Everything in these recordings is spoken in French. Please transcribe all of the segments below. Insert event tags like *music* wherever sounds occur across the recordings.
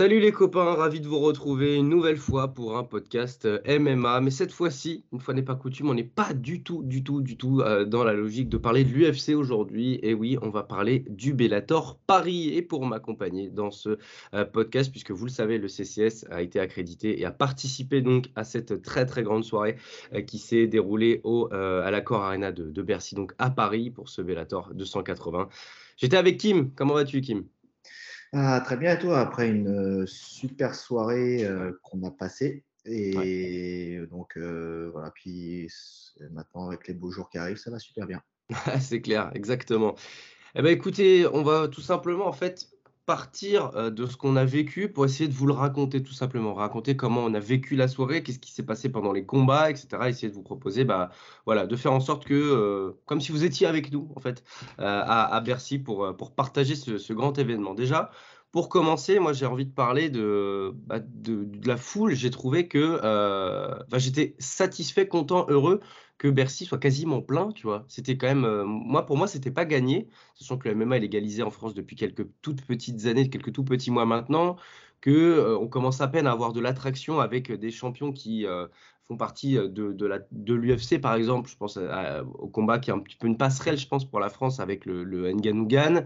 Salut les copains, ravi de vous retrouver une nouvelle fois pour un podcast euh, MMA. Mais cette fois-ci, une fois n'est pas coutume, on n'est pas du tout, du tout, du tout euh, dans la logique de parler de l'UFC aujourd'hui. Et oui, on va parler du Bellator Paris. Et pour m'accompagner dans ce euh, podcast, puisque vous le savez, le CCS a été accrédité et a participé donc à cette très très grande soirée qui s'est déroulée au, à l'Accor Arena de, de Bercy, donc à Paris pour ce Bellator 280. J'étais avec Kim. Comment vas-tu, Kim? Ah, très bien, et toi, après une euh, super soirée euh, qu'on a passée. Et donc, euh, voilà, puis maintenant, avec les beaux jours qui arrivent, ça va super bien. *laughs* C'est clair, exactement. Eh ben, écoutez, on va tout simplement en fait partir euh, de ce qu'on a vécu pour essayer de vous le raconter tout simplement, raconter comment on a vécu la soirée, qu'est-ce qui s'est passé pendant les combats, etc. Essayer de vous proposer, bah, voilà, de faire en sorte que, euh, comme si vous étiez avec nous en fait, euh, à, à Bercy pour, pour partager ce, grand événement. Déjà, pour commencer, moi j'ai envie de parler de, bah, de, la foule. J'ai trouvé que enfin, j'étais satisfait, content, heureux que Bercy soit quasiment plein, tu vois. C'était quand même, euh, moi pour moi, c'était pas gagné, sachant que le MMA est légalisé en France depuis quelques toutes petites années, quelques tout petits mois maintenant, que euh, on commence à peine à avoir de l'attraction avec des champions qui euh, font partie de, de l'UFC par exemple. Je pense au combat qui est un petit peu une passerelle, je pense, pour la France avec le, le Ngannou-Gan.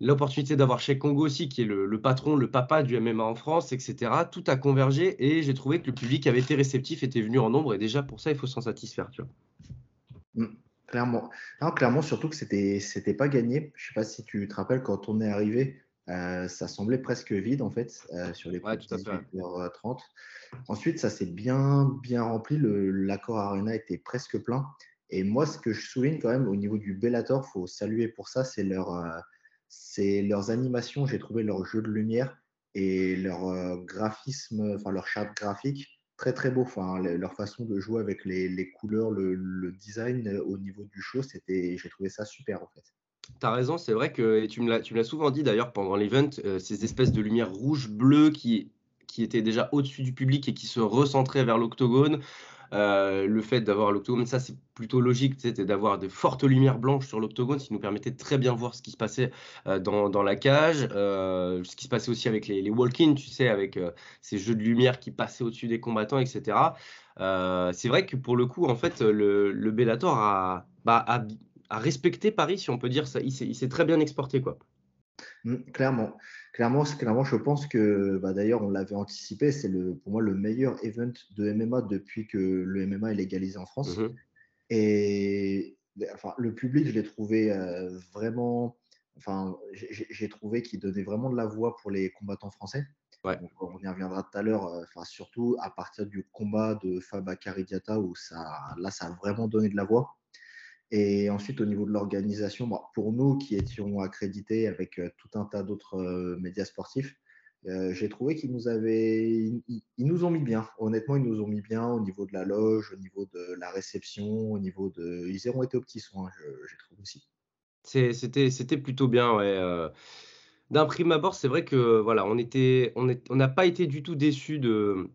L'opportunité d'avoir chez Congo aussi, qui est le, le patron, le papa du MMA en France, etc. Tout a convergé et j'ai trouvé que le public avait été réceptif, était venu en nombre et déjà pour ça, il faut s'en satisfaire, tu vois. Mm, Clairement. Non, clairement, surtout que c'était c'était pas gagné. Je sais pas si tu te rappelles, quand on est arrivé, euh, ça semblait presque vide, en fait, euh, sur les Ouais, coups tout à de fait. 18h30. Ensuite, ça s'est bien, bien rempli. Le- L'Accor Arena était presque plein. Et moi, ce que je souligne quand même au niveau du Bellator, faut saluer pour ça, c'est leur, euh, c'est leurs animations. J'ai trouvé leur jeu de lumière et leur euh, graphisme, enfin leur charte graphique très très beau. Enfin, le- leur façon de jouer avec les, les couleurs, le, le design euh, au niveau du show, c'était, j'ai trouvé ça super en fait. T'as raison, c'est vrai que, et tu me l'as, souvent dit d'ailleurs pendant l'event, euh, ces espèces de lumières rouge-bleu qui, qui étaient déjà au-dessus du public et qui se recentraient vers l'octogone. Euh, le fait d'avoir l'octogone, ça c'est plutôt logique, c'est d'avoir de fortes lumières blanches sur l'octogone, ce qui nous permettait de très bien voir ce qui se passait euh, dans, la cage, euh, ce qui se passait aussi avec les, walk-ins, tu sais, avec ces jeux de lumière qui passaient au-dessus des combattants, etc. C'est vrai que pour le coup, en fait, le, Bellator a, bah, a, respecté Paris, si on peut dire ça. Il s'est très bien exporté, quoi. Mm, clairement, clairement, clairement, je pense que bah, d'ailleurs on l'avait anticipé. C'est le, pour moi le meilleur event de MMA depuis que le MMA est légalisé en France. Mhm. Et enfin, le public, je l'ai trouvé euh, vraiment. Enfin, j'ai trouvé qu'il donnait vraiment de la voix pour les combattants français. Ouais. Donc, on y reviendra tout à l'heure. euh, Enfin, surtout à partir du combat de Faba Diatta où ça, là, ça a vraiment donné de la voix. Et ensuite, au niveau de l'organisation, bon, pour nous qui étions accrédités avec euh, tout un tas d'autres euh, médias sportifs, euh, j'ai trouvé qu'ils nous avaient, ils, nous ont mis bien. Honnêtement, ils nous ont mis bien au niveau de la loge, au niveau de la réception, au niveau de. Ils auront été aux petits soins, j'ai trouvé aussi. C'était plutôt bien, ouais. D'un prime abord, c'est vrai que voilà, on était, on est, on n'a pas été du tout déçus de,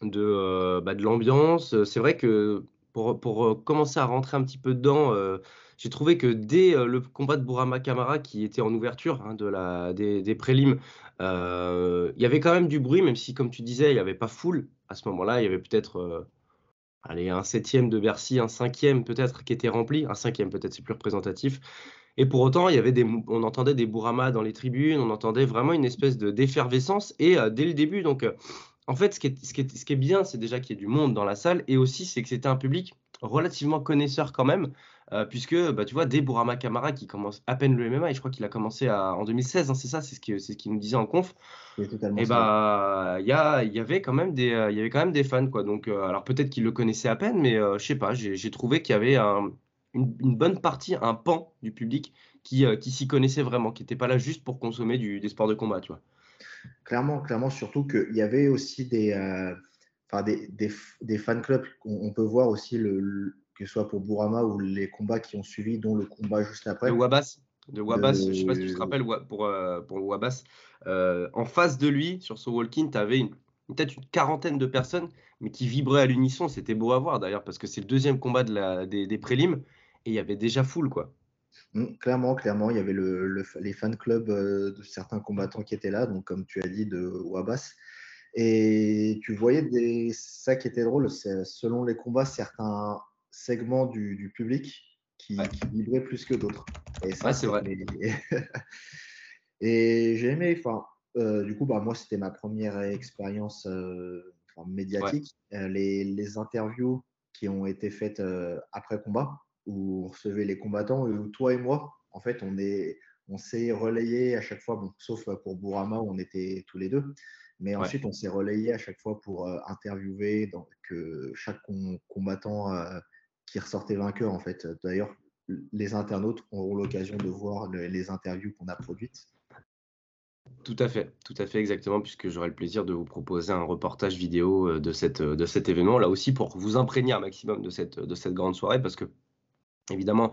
de, bah, de l'ambiance. C'est vrai que pour, euh, commencer à rentrer un petit peu dedans, euh, j'ai trouvé que dès euh, le combat de Bourama Kamara, qui était en ouverture hein, des, des prélims, il y avait quand même du bruit, même si, comme tu disais, il n'y avait pas foule à ce moment-là. Il y avait peut-être un septième de Bercy, un cinquième peut-être qui était rempli, un cinquième peut-être, c'est plus représentatif. Et pour autant, il y avait des, on entendait des bourramas dans les tribunes, on entendait vraiment une espèce de d'effervescence. Et dès le début, donc, en fait, ce qui est, ce qui est, ce qui est bien, c'est déjà qu'il y ait du monde dans la salle et aussi c'est que c'était un public relativement connaisseur quand même, euh, puisque bah, tu vois, dès Bourama Kamara qui commence à peine le MMA, et je crois qu'il a commencé à, en 2016, hein, c'est ça, c'est ce qu'il ce qu'il nous disait en conf. Et bah, il y, a, il y avait quand même des, euh, il y avait quand même des fans, quoi. Donc, euh, alors peut-être qu'ils le connaissaient à peine, mais je sais pas, j'ai trouvé qu'il y avait un- une, une bonne partie, un pan du public qui, qui s'y connaissait vraiment, qui n'était pas là juste pour consommer du, des sports de combat, tu vois. Clairement, clairement, surtout qu'il y avait aussi des, euh, enfin, des, des, f- des fan clubs. On, on peut voir aussi, le, le- que ce soit pour Bourama ou les combats qui ont suivi, dont le combat juste après. De Wabas, de Wabas, De- je sais pas si tu te rappelles, Wa- pour, euh, pour le Wabas, euh, en face de lui, sur ce walk-in, tu avais une, peut-être une quarantaine de personnes, mais qui vibraient à l'unisson. C'était beau à voir d'ailleurs, parce que c'est le deuxième combat de la, des, des prélims, et il y avait déjà foule, quoi. Mm, Clairement, clairement, il y avait le, le- les fan clubs euh, de certains combattants qui étaient là, donc comme tu as dit, de Wabas. Et tu voyais des... ça qui était drôle, c'est selon les combats, certains segments du, du public qui, Ouais. qui vibraient plus que d'autres. Et ça, Ouais, c'est vrai. *laughs* Et j'ai aimé, enfin, euh, du coup, bah, moi, c'était ma première expérience euh, médiatique. Les, les interviews qui ont été faites euh, après combat, où on recevait les combattants, et où toi et moi, en fait, on est, on s'est relayé à chaque fois, bon, sauf pour Bourama où on était tous les deux, mais Ouais. ensuite on s'est relayé à chaque fois pour euh, interviewer donc, euh, chaque com- combattant euh, qui ressortait vainqueur, en fait. D'ailleurs, les internautes auront l'occasion de voir le- les interviews qu'on a produites. Tout à fait, tout à fait exactement, puisque j'aurai le plaisir de vous proposer un reportage vidéo euh, de, cette, de cet événement, là aussi pour vous imprégner un maximum de cette, de cette grande soirée, parce que évidemment,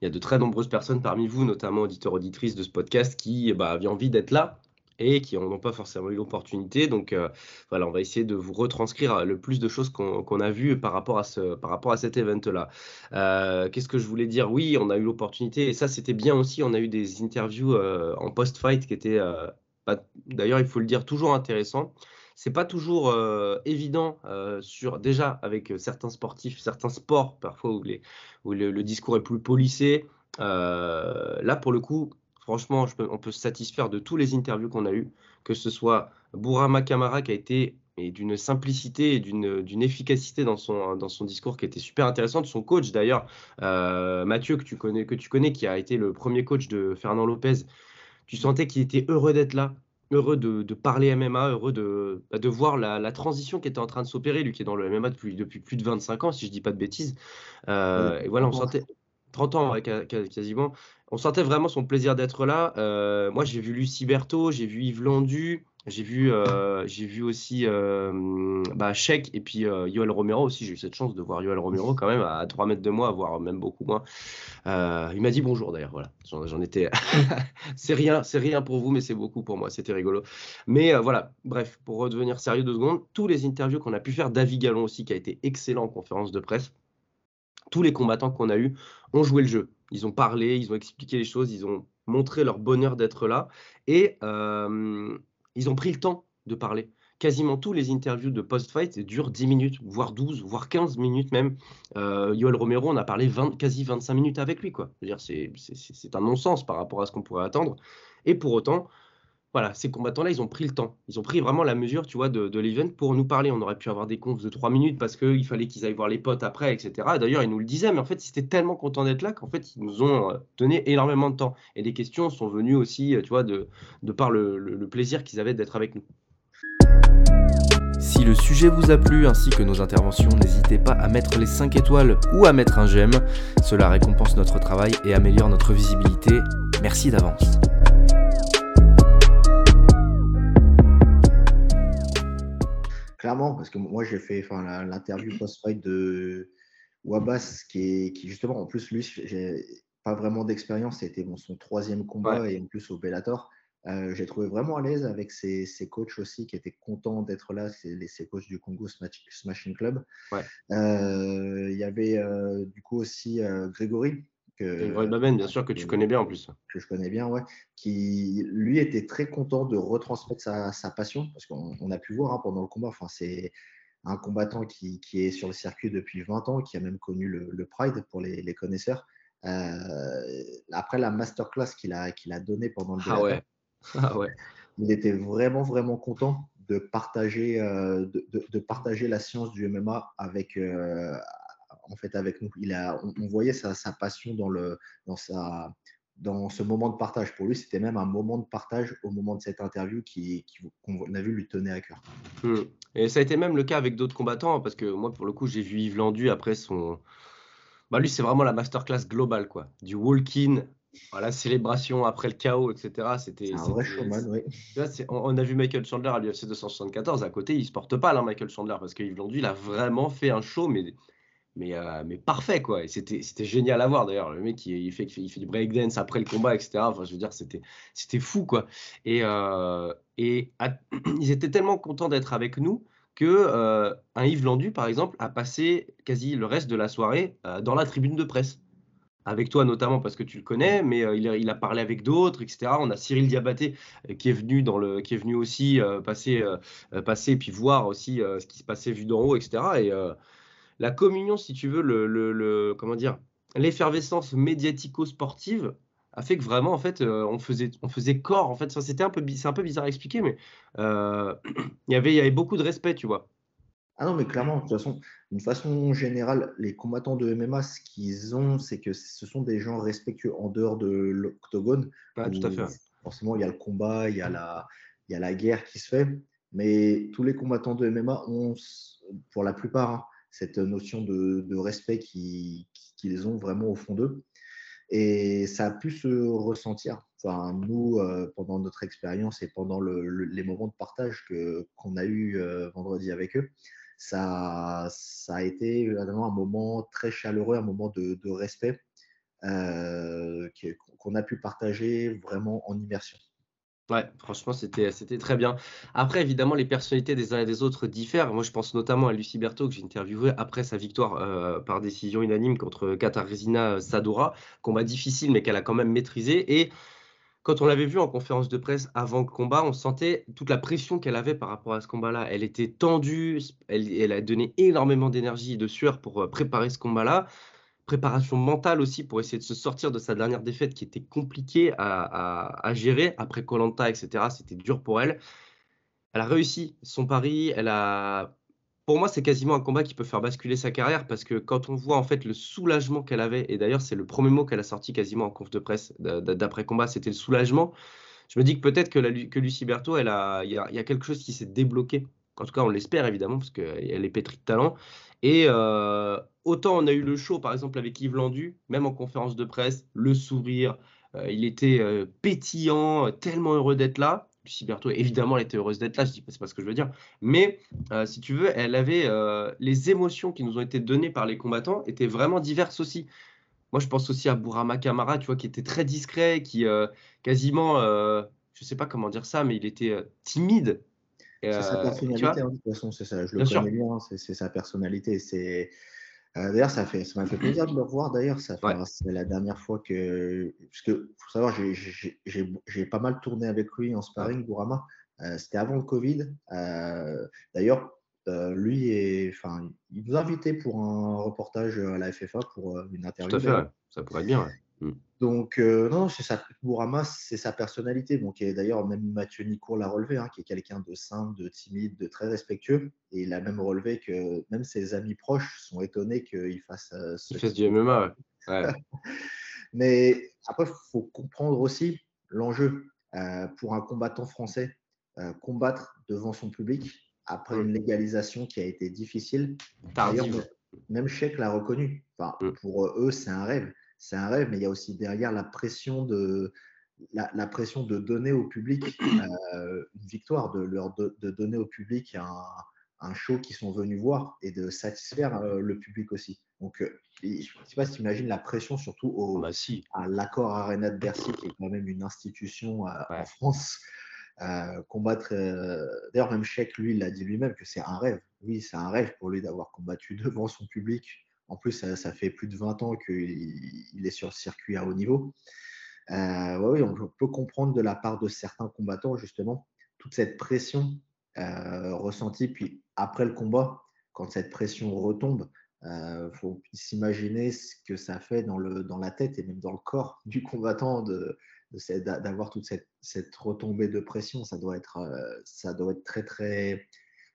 il y a de très nombreuses personnes parmi vous, notamment auditeurs, auditrices de ce podcast, qui bah, avaient envie d'être là et qui n'en ont pas forcément eu l'opportunité. Donc euh, voilà, on va essayer de vous retranscrire le plus de choses qu'on a vues par rapport à, ce, par rapport à cet event-là. Euh, Qu'est-ce que je voulais dire? Oui, on a eu l'opportunité, et ça c'était bien aussi, on a eu des interviews euh, en post-fight qui étaient, euh, pas- d'ailleurs il faut le dire, toujours intéressants. C'est pas toujours euh, évident euh, sur déjà avec euh, certains sportifs, certains sports parfois où, le, discours est plus policé. Là pour le coup, franchement, on peut se satisfaire de tous les interviews qu'on a eues, que ce soit Bourama Kamara qui a été d'une simplicité et d'une efficacité dans son, dans son discours qui était super intéressante. Son coach d'ailleurs, Mathieu, que tu, connais, que tu connais, qui a été le premier coach de Fernand Lopez, tu sentais qu'il était heureux d'être là, heureux de, de parler MMA, heureux de, bah, de voir la, la transition qui était en train de s'opérer, lui qui est dans le MMA depuis, depuis plus de 25 ans, si je dis pas de bêtises. Euh, Oui, et voilà, on 30 ans. sentait 30 ans ouais, quasiment. On sentait vraiment son plaisir d'être là. Euh, moi, j'ai vu Lucie Berthaud, j'ai vu Yves Landu, j'ai vu, euh, vu aussi euh, bah, Sheik et puis euh, Yoel Romero aussi. J'ai eu cette chance de voir Yoel Romero quand même à 3 mètres de moi, voire même beaucoup moins. Euh, il m'a dit bonjour d'ailleurs, voilà. J'en étais. *laughs* c'est rien, rien pour vous, mais c'est beaucoup pour moi. C'était rigolo. Mais euh, voilà, bref, pour redevenir sérieux deux secondes, tous les interviews qu'on a pu faire, David Gallon aussi, qui a été excellent en conférence de presse, tous les combattants qu'on a eus ont joué le jeu. Ils ont parlé, ils ont expliqué les choses, ils ont montré leur bonheur d'être là et ils ont pris le temps de parler. Quasiment tous les interviews de post-fight durent 10 minutes, voire 12, voire 15 minutes même. Euh, Yoel Romero, on a parlé 20, quasi 25 minutes avec lui. quoi. C'est un non-sens par rapport à ce qu'on pourrait attendre. Et pour autant, voilà, ces combattants-là, ils ont pris le temps. Ils ont pris vraiment la mesure, tu vois, de, de l'event pour nous parler. On aurait pu avoir des confs de 3 minutes parce qu'il fallait qu'ils aillent voir les potes après, etc. D'ailleurs, ils nous le disaient, mais en fait, ils étaient tellement contents d'être là qu'en fait, ils nous ont euh, donné énormément de temps. Et les questions sont venues aussi, euh, tu vois, de, par le, le- le plaisir qu'ils avaient d'être avec nous. Si le sujet vous a plu ainsi que nos interventions, n'hésitez pas à mettre les 5 étoiles ou à mettre un j'aime. Cela récompense notre travail et améliore notre visibilité. Merci d'avance. Clairement, parce que moi j'ai fait enfin, l'interview post-fight de Wabas, qui est qui justement, en plus, lui, j'ai pas vraiment d'expérience, c'était bon, son troisième combat et en plus au Bellator. Euh, j'ai trouvé vraiment à l'aise avec ses, ses coachs aussi qui étaient contents d'être là, ses coachs du Congo Smash- Smashing Club. Ouais. Euh, Il y avait euh, du coup aussi Grégory, que, Grégory Baben, bien sûr, que tu connais bien en plus. que je connais bien, ouais, qui lui était très content de retransmettre sa, sa passion, parce qu'on on a pu voir hein, pendant le combat, enfin, c'est un combattant qui, qui est sur le circuit depuis 20 ans, qui a même connu le, le Pride pour les, les connaisseurs. Euh, après la masterclass qu'il a, qu'il a donnée pendant le Ah ouais. Ah ouais. il était vraiment, vraiment content de partager, de, de, partager la science du MMA avec, en fait, avec nous. Il a, on, voyait sa, sa, passion dans, le, dans, sa, dans ce moment de partage. Pour lui, c'était même un moment de partage au moment de cette interview qui, qu'on a vu lui tenait à cœur. Hmm. Et ça a été même le cas avec d'autres combattants, hein, parce que moi, pour le coup, j'ai vu Yves Landu après son. Bah, lui, c'est vraiment la masterclass globale, quoi. Du walk-in la célébration après le chaos, etc. C'était un vrai showman, oui. on, a vu Michael Chandler à l'UFC 274. À côté, il se porte pas là, Michael Chandler, parce qu'Yves Landu, il a vraiment fait un show, mais mais, euh, mais parfait quoi. Et c'était, c'était génial à voir d'ailleurs. Le mec il, fait, il fait du breakdance après le combat, etc. Enfin, je veux dire, c'était, c'était fou quoi. Et, euh, et *clears throat* ils étaient tellement contents d'être avec nous que euh, un Yves Landu, par exemple, a passé quasi le reste de la soirée dans la tribune de presse. Avec toi notamment parce que tu le connais, mais il, a, il, a, parlé avec d'autres, etc. On a Cyril Diabaté qui est venu dans le, qui est venu aussi passer, passer puis voir aussi ce qui se passait vu d'en haut, etc. Et la communion, si tu veux, le, comment dire, l'effervescence médiatico-sportive a fait que vraiment, en fait, euh, on, faisait, on faisait corps. En fait, c'était un peu, c'est un peu bizarre à expliquer, mais euh, *clears throat* il, y avait, il y avait beaucoup de respect, tu vois. Ah non, mais clairement, de toute façon, d'une façon générale, les combattants de MMA, ce qu'ils ont, c'est que ce sont des gens respectueux en dehors de l'octogone. Ah, tout à fait. Forcément, il y a le combat, il y a la, il y a la guerre qui se fait, mais tous les combattants de MMA ont, pour la plupart, hein, cette notion de, respect qu'ils ont vraiment au fond d'eux. Et ça a pu se ressentir. Enfin, nous, euh, pendant notre expérience et pendant les moments de partage qu'on a eu euh, vendredi avec eux, ça, a été vraiment un moment très chaleureux, un moment de, respect euh, qu'on a pu partager vraiment en immersion. Ouais, franchement, c'était, très bien. Après, évidemment, les personnalités des uns et des autres diffèrent. Moi, je pense notamment à Lucie Berthaud, que j'ai interviewé après sa victoire euh, par décision unanime contre Katarzyna Sadora. Combat difficile, mais qu'elle a quand même maîtrisé. Et quand on l'avait vu en conférence de presse avant le combat, on sentait toute la pression qu'elle avait par rapport à ce combat-là. Elle était tendue, elle, elle a donné énormément d'énergie et de sueur pour euh, préparer ce combat-là préparation mentale aussi pour essayer de se sortir de sa dernière défaite qui était compliquée à, gérer après Colanta, etc. C'était dur pour elle. Elle a réussi son pari. Elle a, pour moi, c'est quasiment un combat qui peut faire basculer sa carrière parce que quand on voit en fait le soulagement qu'elle avait, et d'ailleurs c'est le premier mot qu'elle a sorti quasiment en conf de presse d'après combat, c'était le soulagement. Je me dis que peut-être que, Lucie Berthaud, il y, a, quelque chose qui s'est débloqué. En tout cas, on l'espère évidemment parce qu'elle est pétrie de talent. Et euh, autant on a eu le show, par exemple, avec Yves Landu, même en conférence de presse, le sourire, euh, il était euh, pétillant, tellement heureux d'être là. Lucie Berthaud, évidemment, elle était heureuse d'être là, je dis pas, pas ce que je veux dire. Mais si tu veux, elle avait les émotions qui nous ont été données par les combattants étaient vraiment diverses aussi. Moi, je pense aussi à Bourama Kamara, tu vois, qui était très discret, qui quasiment, je sais pas comment dire ça, mais il était timide c'est sa personnalité, hein, de toute façon, c'est ça. Je le connais bien, c'est sa personnalité. C'est d'ailleurs, ça fait, ça m'a fait plaisir de le revoir. D'ailleurs, ça c'est la dernière fois que, parce que faut savoir, j'ai pas mal tourné avec lui en sparring, Bourama. C'était avant le Covid. d'ailleurs, lui, enfin, il nous a invités pour un reportage à la FFA pour une interview. Tout à fait, ça pourrait être bien. Mmh. Donc, euh, non, c'est sa, Bourama, c'est sa personnalité. Donc, d'ailleurs, même Mathieu Nicourt l'a relevé, hein, qui est quelqu'un de simple, de timide, de très respectueux. Et il a même relevé que même ses amis proches sont étonnés qu'il fasse euh, ce. Il fasse du MMA, ouais. *laughs* Mais après, il faut comprendre aussi l'enjeu euh, pour un combattant français, combattre devant son public après mmh. une légalisation qui a été difficile. D'ailleurs, même Sheik l'a reconnu. Enfin, mmh. Pour eux, c'est un rêve c'est un rêve, mais il y a aussi derrière la pression de, la, pression de donner au public euh, une victoire, de leur de, donner au public un, un, show qu'ils sont venus voir et de satisfaire euh, le public aussi. Donc, euh, je ne sais pas si tu imagines la pression, surtout au, bah, si. à l'accord Arena de Bercy, qui est quand même une institution en France. combattre. D'ailleurs, même Sheik, lui, il a dit lui-même que c'est un rêve. Oui, c'est un rêve pour lui d'avoir combattu *laughs* devant son public en plus, ça, fait plus de 20 ans qu'il est sur le circuit à haut niveau. Euh, oui, on peut comprendre de la part de certains combattants, justement, toute cette pression euh, ressentie. Puis après le combat, quand cette pression retombe, il euh, faut s'imaginer ce que ça fait dans, la tête et même dans le corps du combattant d'avoir toute cette, retombée de pression. Ça doit être, très.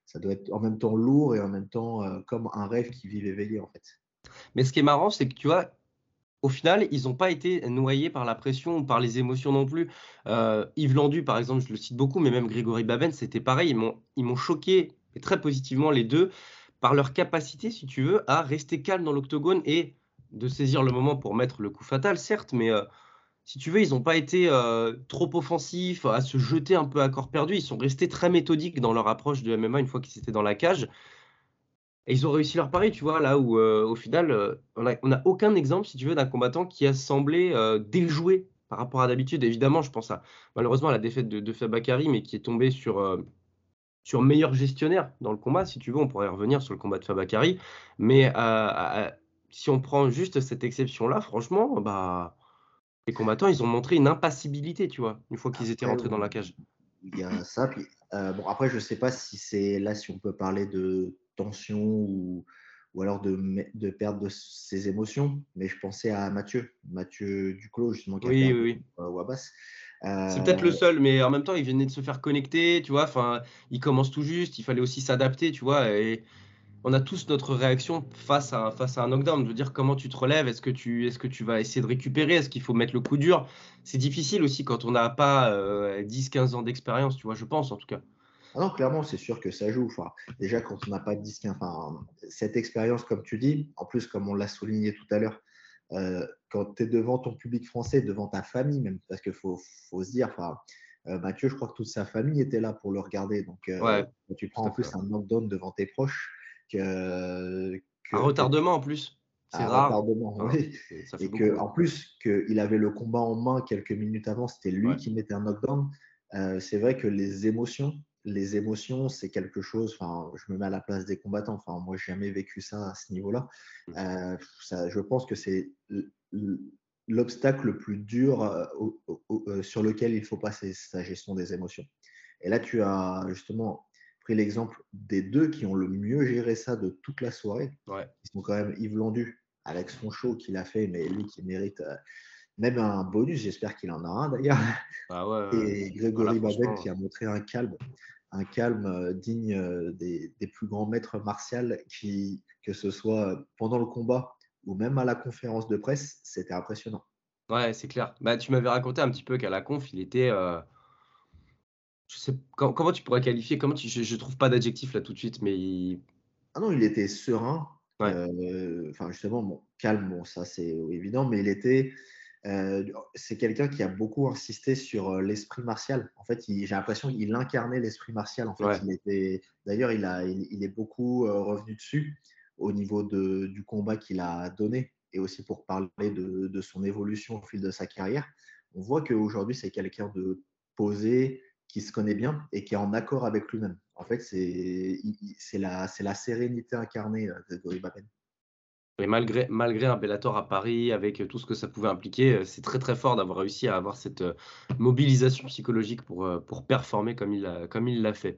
Ça doit être en même temps lourd et en même temps comme un rêve qui vit éveillé, en fait. Mais ce qui est marrant, c'est que tu vois, au final, ils n'ont pas été noyés par la pression ou par les émotions non plus. Euh, Yves Landu, par exemple, je le cite beaucoup, mais même Grégory Baben, c'était pareil. Ils m'ont choqué, très positivement, les deux, par leur capacité, si tu veux, à rester calme dans l'octogone et de saisir le moment pour mettre le coup fatal, certes, mais euh, si tu veux, ils n'ont pas été euh, trop offensifs, à se jeter un peu à corps perdu. Ils sont restés très méthodiques dans leur approche de MMA une fois qu'ils étaient dans la cage. Et ils ont réussi leur pari, tu vois, là où euh, au final, euh, on n'a aucun exemple, si tu veux, d'un combattant qui a semblé euh, déjoué par rapport à d'habitude. Évidemment, je pense à malheureusement à la défaite de, de Fabakari, mais qui est tombé sur, sur meilleur gestionnaire dans le combat. Si tu veux, on pourrait revenir sur le combat de Fabakari. Mais si on prend juste cette exception-là, franchement, bah, les combattants, ils ont montré une impassibilité, tu vois, une fois qu'ils étaient rentrés dans la cage. Il y a ça. Puis, bon, après, je ne sais pas si c'est là, si on peut parler de tension ou, ou alors de, de perdre de ses émotions. Mais je pensais à Mathieu, Mathieu Duclos, justement, qui oui, a oui, oui. Wabas. C'est peut-être le euh, seul, mais en même temps, il venait de se faire connecter, tu vois. Enfin, il commence tout juste, il fallait aussi s'adapter, tu vois. Et on a tous notre réaction face à, face à un knockdown. Je veux dire, comment tu te relèves? Est-ce que tu, est que tu vas essayer de récupérer? Est-ce qu'il faut mettre le coup dur? C'est difficile aussi quand on n'a pas 10-15 euh, ans d'expérience, tu vois, je pense en tout cas. Ah non, clairement, c'est sûr que ça joue. Enfin, déjà, quand on n'a pas de disque, enfin, cette expérience, comme tu dis, en plus, comme on l'a souligné tout à l'heure, euh, quand tu es devant ton public français, devant ta famille même, parce qu'il faut, faut, se dire, enfin, euh, Mathieu, je crois que toute sa famille était là pour le regarder. Donc, euh, tu prends en plus un knockdown devant tes proches. Que, un retardement en plus. C'est rare. Retardement, oui. Et que, en plus, qu'il avait le combat en main quelques minutes avant, c'était lui qui mettait un knockdown. c'est vrai que les émotions, les émotions, c'est quelque chose, enfin, je me mets à la place des combattants, enfin, moi, j'ai jamais vécu ça à ce niveau-là. Mmh. Euh, je pense que c'est l'obstacle le plus dur euh, euh, sur lequel il faut passer, sa gestion des émotions. Et là, tu as justement pris l'exemple des deux qui ont le mieux géré ça de toute la soirée. Ouais. Ils sont quand même Yves Landu, avec son show qu'il a fait, mais lui qui mérite même un bonus, j'espère qu'il en a un d'ailleurs. Ah et Grégory Babel qui a montré un calme un calme euh, digne euh, des, plus grands maîtres martiaux qui, que ce soit pendant le combat ou même à la conférence de presse, c'était impressionnant. Ouais, c'est clair. Bah, tu m'avais raconté un petit peu qu'à la conf, il était. Euh, je sais comment, tu pourrais qualifier comment tu, je, trouve pas d'adjectif là tout de suite, mais il... ah non, il était serein. Enfin justement, bon, calme, bon ça c'est évident, mais il était euh, c'est quelqu'un qui a beaucoup insisté sur euh, l'esprit martial. En fait, j'ai l'impression qu'il incarnait l'esprit martial. En fait, il était, d'ailleurs, il, a, il, est beaucoup euh, revenu dessus au niveau de, du combat qu'il a donné et aussi pour parler de, de, son évolution au fil de sa carrière. On voit qu'aujourd'hui, c'est quelqu'un de posé, qui se connaît bien et qui est en accord avec lui-même. En fait, c'est la, la sérénité incarnée de Gori Baben. Et malgré, malgré un Bellator à Paris, avec euh, tout ce que ça pouvait impliquer, euh, c'est très très fort d'avoir réussi à avoir cette euh, mobilisation psychologique pour, pour performer comme il l'a comme il fait.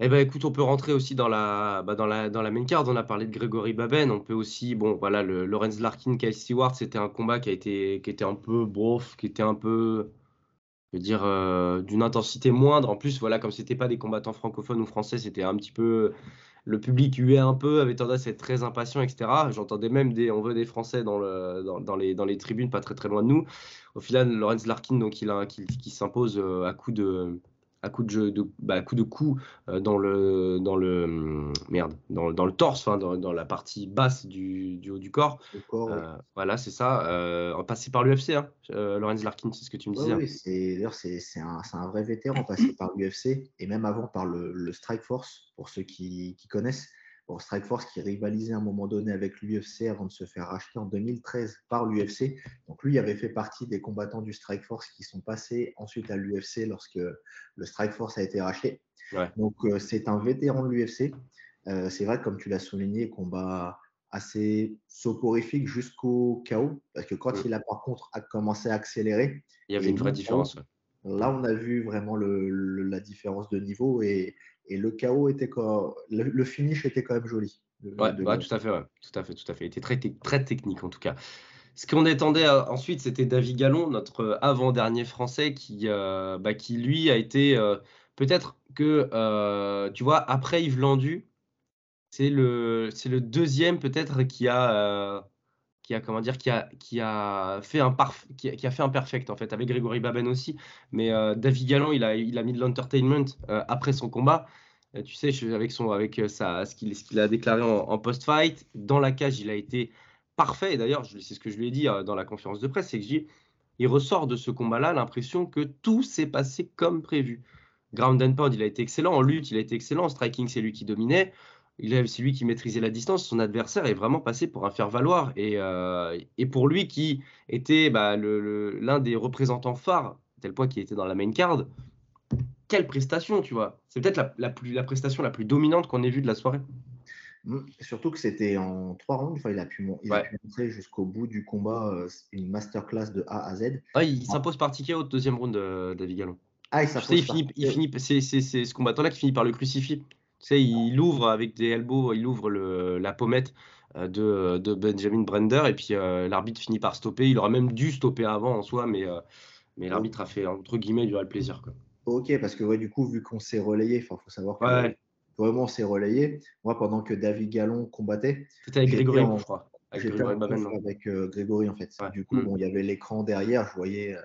Eh ben, écoute, on peut rentrer aussi dans la, bah, dans la, dans la main card. On a parlé de Grégory Baben. On peut aussi, bon, voilà, le Lorenz Larkin, Kyle Stewart, c'était un combat qui a été, qui était un peu bof, qui était un peu, je veux dire, d'une intensité moindre. En plus, voilà, comme c'était pas des combattants francophones ou français, c'était un petit peu le public huait un peu, avait tendance à être très impatient, etc. J'entendais même des, on des Français dans les tribunes, pas très très loin de nous. Au final, Lorenz Larkin, donc, il, a, qui, qui s'impose euh, à coup de, à coup de jeu, de, bah, coup de coup euh, dans le, dans le hum, merde, dans, dans le torse, dans, dans, la partie basse du, du haut du corps. Euh, voilà, c'est ça. Euh, passé par l'UFC, hein, Lorenz Larkin, c'est ce que tu me disais. oui, c'est d'ailleurs c'est un, un, vrai vétéran passé par l'UFC et même avant par le, le Strike Force pour ceux qui, qui connaissent. Strikeforce qui rivalisait à un moment donné avec l'UFC avant de se faire racheter en 2013 par l'UFC. Donc lui avait fait partie des combattants du Strikeforce qui sont passés ensuite à l'UFC lorsque le Strikeforce a été racheté. Donc euh, c'est un vétéran de l'UFC. Euh, c'est vrai, comme tu l'as souligné, combat assez soporifique jusqu'au chaos. Parce que quand il a par contre commencé à accélérer, il y avait une vraie différence. Là, on a vu vraiment la différence de niveau et, et le chaos était quand le, finish était quand même joli. Ouais, tout à fait, tout à fait, tout à fait. Il était très, très technique en tout cas. Ce qu'on attendait euh, ensuite, c'était David Gallon, notre euh, avant-dernier français, qui, euh, bah, qui lui a été peut-être que, tu vois, après Yves Landu, c'est le, c'est le deuxième peut-être qui a, qui a, comment dire, qui a, qui a fait un parf qui, a, fait un perfect en fait, avec Grégory Baben aussi. Mais David Gallon, il a, il a mis de l'entertainment après son combat. tu sais, avec, son, avec sa, ce qu'il, qu'il a déclaré en, en post-fight, dans la cage, il a été parfait. D'ailleurs, c'est ce que je lui ai dit euh, dans la conférence de presse, c'est que dis, il ressort de ce combat-là l'impression que tout s'est passé comme prévu. Ground and pound, il a été excellent. En lutte, il a été excellent. En striking, c'est lui qui dominait. C'est lui qui maîtrisait la distance. Son adversaire est vraiment passé pour un faire-valoir. Et, euh, et, pour lui, qui était bah, l'un des représentants phares, tel point qu'il était dans la main card, quelle prestation, tu vois. C'est peut-être la, la, plus, la prestation la plus dominante qu'on ait vue de la soirée. Mmh. Surtout que c'était en trois rounds. Enfin, il a pu, il a pu montrer jusqu'au bout du combat euh, une masterclass de A à Z. Ah, il s'impose par ticket au deuxième round, de David Gallon. Ah, il il finit, il finit c'est, ce combattant-là qui finit par le crucifier. Tu sais, il ouvre avec des elbows, il ouvre le, la pommette euh, de, de, Benjamin Brender et puis euh, l'arbitre finit par stopper. Il aurait même dû stopper avant en soi, mais, mais l'arbitre a fait entre guillemets du le plaisir. Quoi. Ok, parce que ouais, du coup, vu qu'on s'est relayé, il faut savoir que vraiment s'est relayé. Moi, pendant que David Gallon combattait. C'était avec Grégory, je crois. Avec Grégory, en avec euh, Grégory, en fait. Du coup, mm. bon, il y avait l'écran derrière, je voyais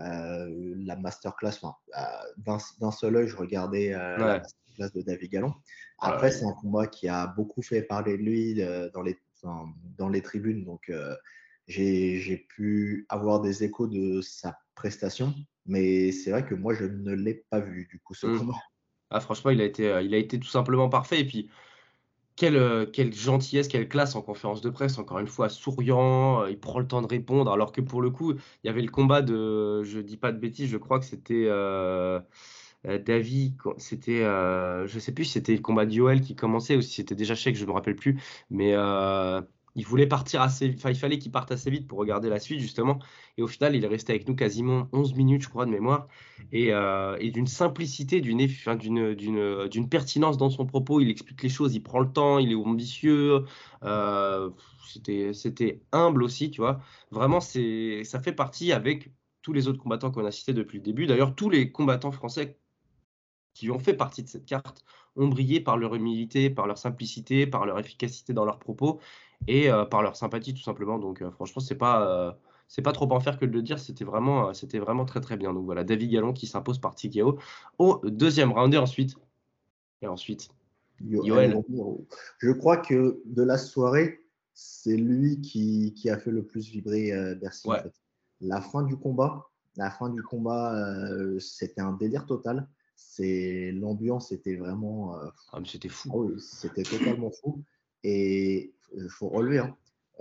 euh, la masterclass. Enfin, euh, d'un seul œil, je regardais la masterclass de David Gallon. Après, c'est un combat qui a beaucoup fait parler de lui dans, les, dans, les tribunes. Donc, j'ai pu avoir des échos de sa prestation. Mais c'est vrai que moi, je ne l'ai pas vu, du coup, ce mm. combat. Ah, franchement, il a été, euh, il a été tout simplement parfait. Et puis, quelle, euh, quelle gentillesse, quelle classe en conférence de presse, encore une fois, souriant, euh, il prend le temps de répondre. Alors que pour le coup, il y avait le combat de, je dis pas de bêtises, je crois que c'était David, c'était, je sais plus si c'était le combat de qui commençait ou si c'était déjà chèque, je ne me rappelle plus. Mais il voulait partir assez, il fallait qu'il parte assez vite pour regarder la suite justement. Et au final, il est resté avec nous quasiment 11 minutes, je crois, de mémoire, et, euh, d'une simplicité, d'une, pertinence dans son propos. Il explique les choses, il prend le temps, il est ambitieux. Euh, c'était, humble aussi, tu vois. Vraiment, ça fait partie avec tous les autres combattants qu'on a cités depuis le début. D'ailleurs, tous les combattants français qui ont fait partie de cette carte ont brillé par leur humilité, par leur simplicité, par leur efficacité dans leurs propos et euh, par leur sympathie tout simplement. Donc euh, franchement, c'est pas euh, c'est pas trop en faire que de le dire, c'était vraiment, c'était vraiment très très bien. Donc voilà, David Gallon qui s'impose par TKO au deuxième round et ensuite, et ensuite, Yoel. Je crois que de la soirée, c'est lui qui, qui, a fait le plus vibrer Bercy. La fin du combat, la fin du combat, c'était un délire total. C'est l'ambiance était vraiment. ah, c'était fou. Ah c'était totalement fou. Et il faut relever. Hein.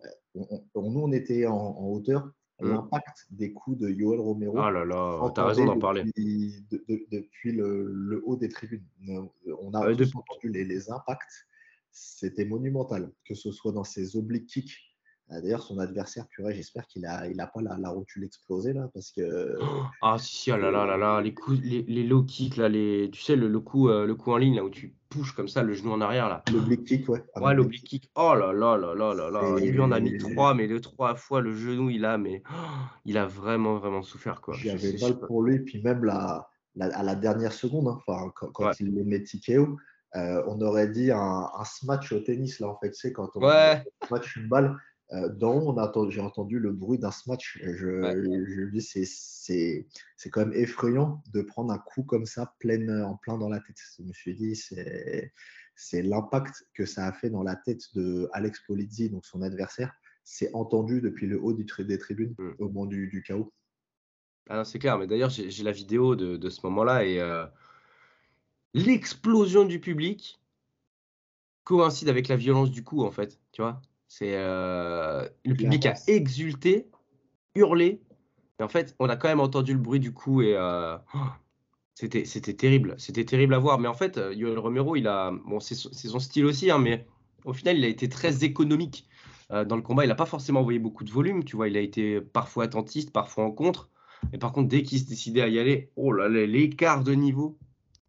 Euh, nous, on était en, hauteur. Mmh. L'impact des coups de Yoel Romero. Ah là là, t'as raison d'en parler. depuis le, haut des tribunes. On a entendu les, les impacts. C'était monumental, que ce soit dans ses obliques kicks d'ailleurs, son adversaire, purée, j'espère qu'il n'a il a pas la, la, rotule explosée là, parce que. *gasps* Ah si, si, ah là là là là, les coups, les, les low kicks là, les, tu sais le, le coup, euh, le coup en ligne là où tu pushes comme ça le genou en arrière là. L'oblique kick, ouais. Ah, ouais, l'oblique kick. Oh là là là là là là. Il lui en a mis trois, mais les trois fois le genou il a, mais *gasps* il a vraiment vraiment souffert quoi. J'avais mal pour lui, puis même la, la, à la dernière seconde, hein, quand, il les met TKO. Euh, on aurait dit un, un, smash au tennis là en fait, tu sais quand on ouais. *laughs* match une balle, euh, dans j'ai entendu le bruit d'un smash. Je, je, dis, c'est, c'est, quand même effrayant de prendre un coup comme ça plein, en plein dans la tête. Je me suis dit, c'est, l'impact que ça a fait dans la tête de Alex Polizzi, donc son adversaire. C'est entendu depuis le haut du, des tribunes mm. au moment du, du chaos. Ah c'est clair, mais d'ailleurs, j'ai, la vidéo de, de ce moment-là et euh, l'explosion du public coïncide avec la violence du coup, en fait. Tu vois c'est euh, le public a exulté, hurlé. Et en fait, on a quand même entendu le bruit du coup et euh, *gasps* c'était c'était terrible. C'était terrible à voir. Mais en fait, euh, Yoel Romero, il a bon, c'est son style aussi, hein, mais au final, il a été très économique dans le combat. Il n'a pas forcément envoyé beaucoup de volume. Tu vois, il a été parfois attentiste, parfois en contre. Mais par contre, dès qu'il se décidait à y aller, oh là là, l'écart de niveau.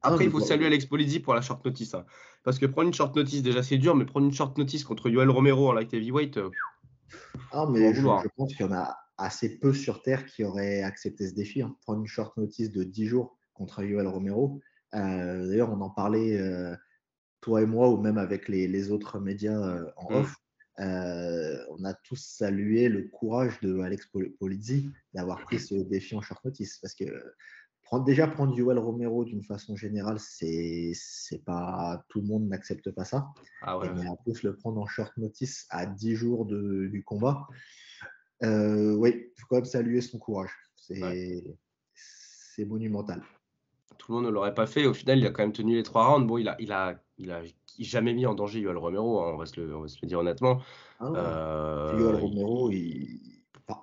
Ah, Après, il faut saluer Alex Polizzi pour la short notice. Hein. Parce que prendre une short notice, déjà, c'est dur, mais prendre une short notice contre Yoel Romero en light heavyweight, euh, Ah, mais je, je pense qu'il y en a assez peu sur Terre qui auraient accepté ce défi. Hein. Prendre une short notice de 10 jours contre Yoel Romero. Euh, d'ailleurs, on en parlait, euh, toi et moi, ou même avec les, autres médias euh, en mm. off. on a tous salué le courage de Alex Polizzi d'avoir pris ce défi en short notice. Parce que prendre, déjà prendre Yoel Romero d'une façon générale, c'est pas tout le monde n'accepte pas ça. Ah mais en plus le prendre en short notice à 10 jours de, du combat, euh, oui, il faut quand même saluer son courage. C'est monumental. Tout le monde ne l'aurait pas fait. Au final, il a quand même tenu les trois rounds. Bon, il a, il a, il a jamais mis en danger Yoel Romero, hein, on, va se le, on va se le dire honnêtement. Ah euh, Romero, il...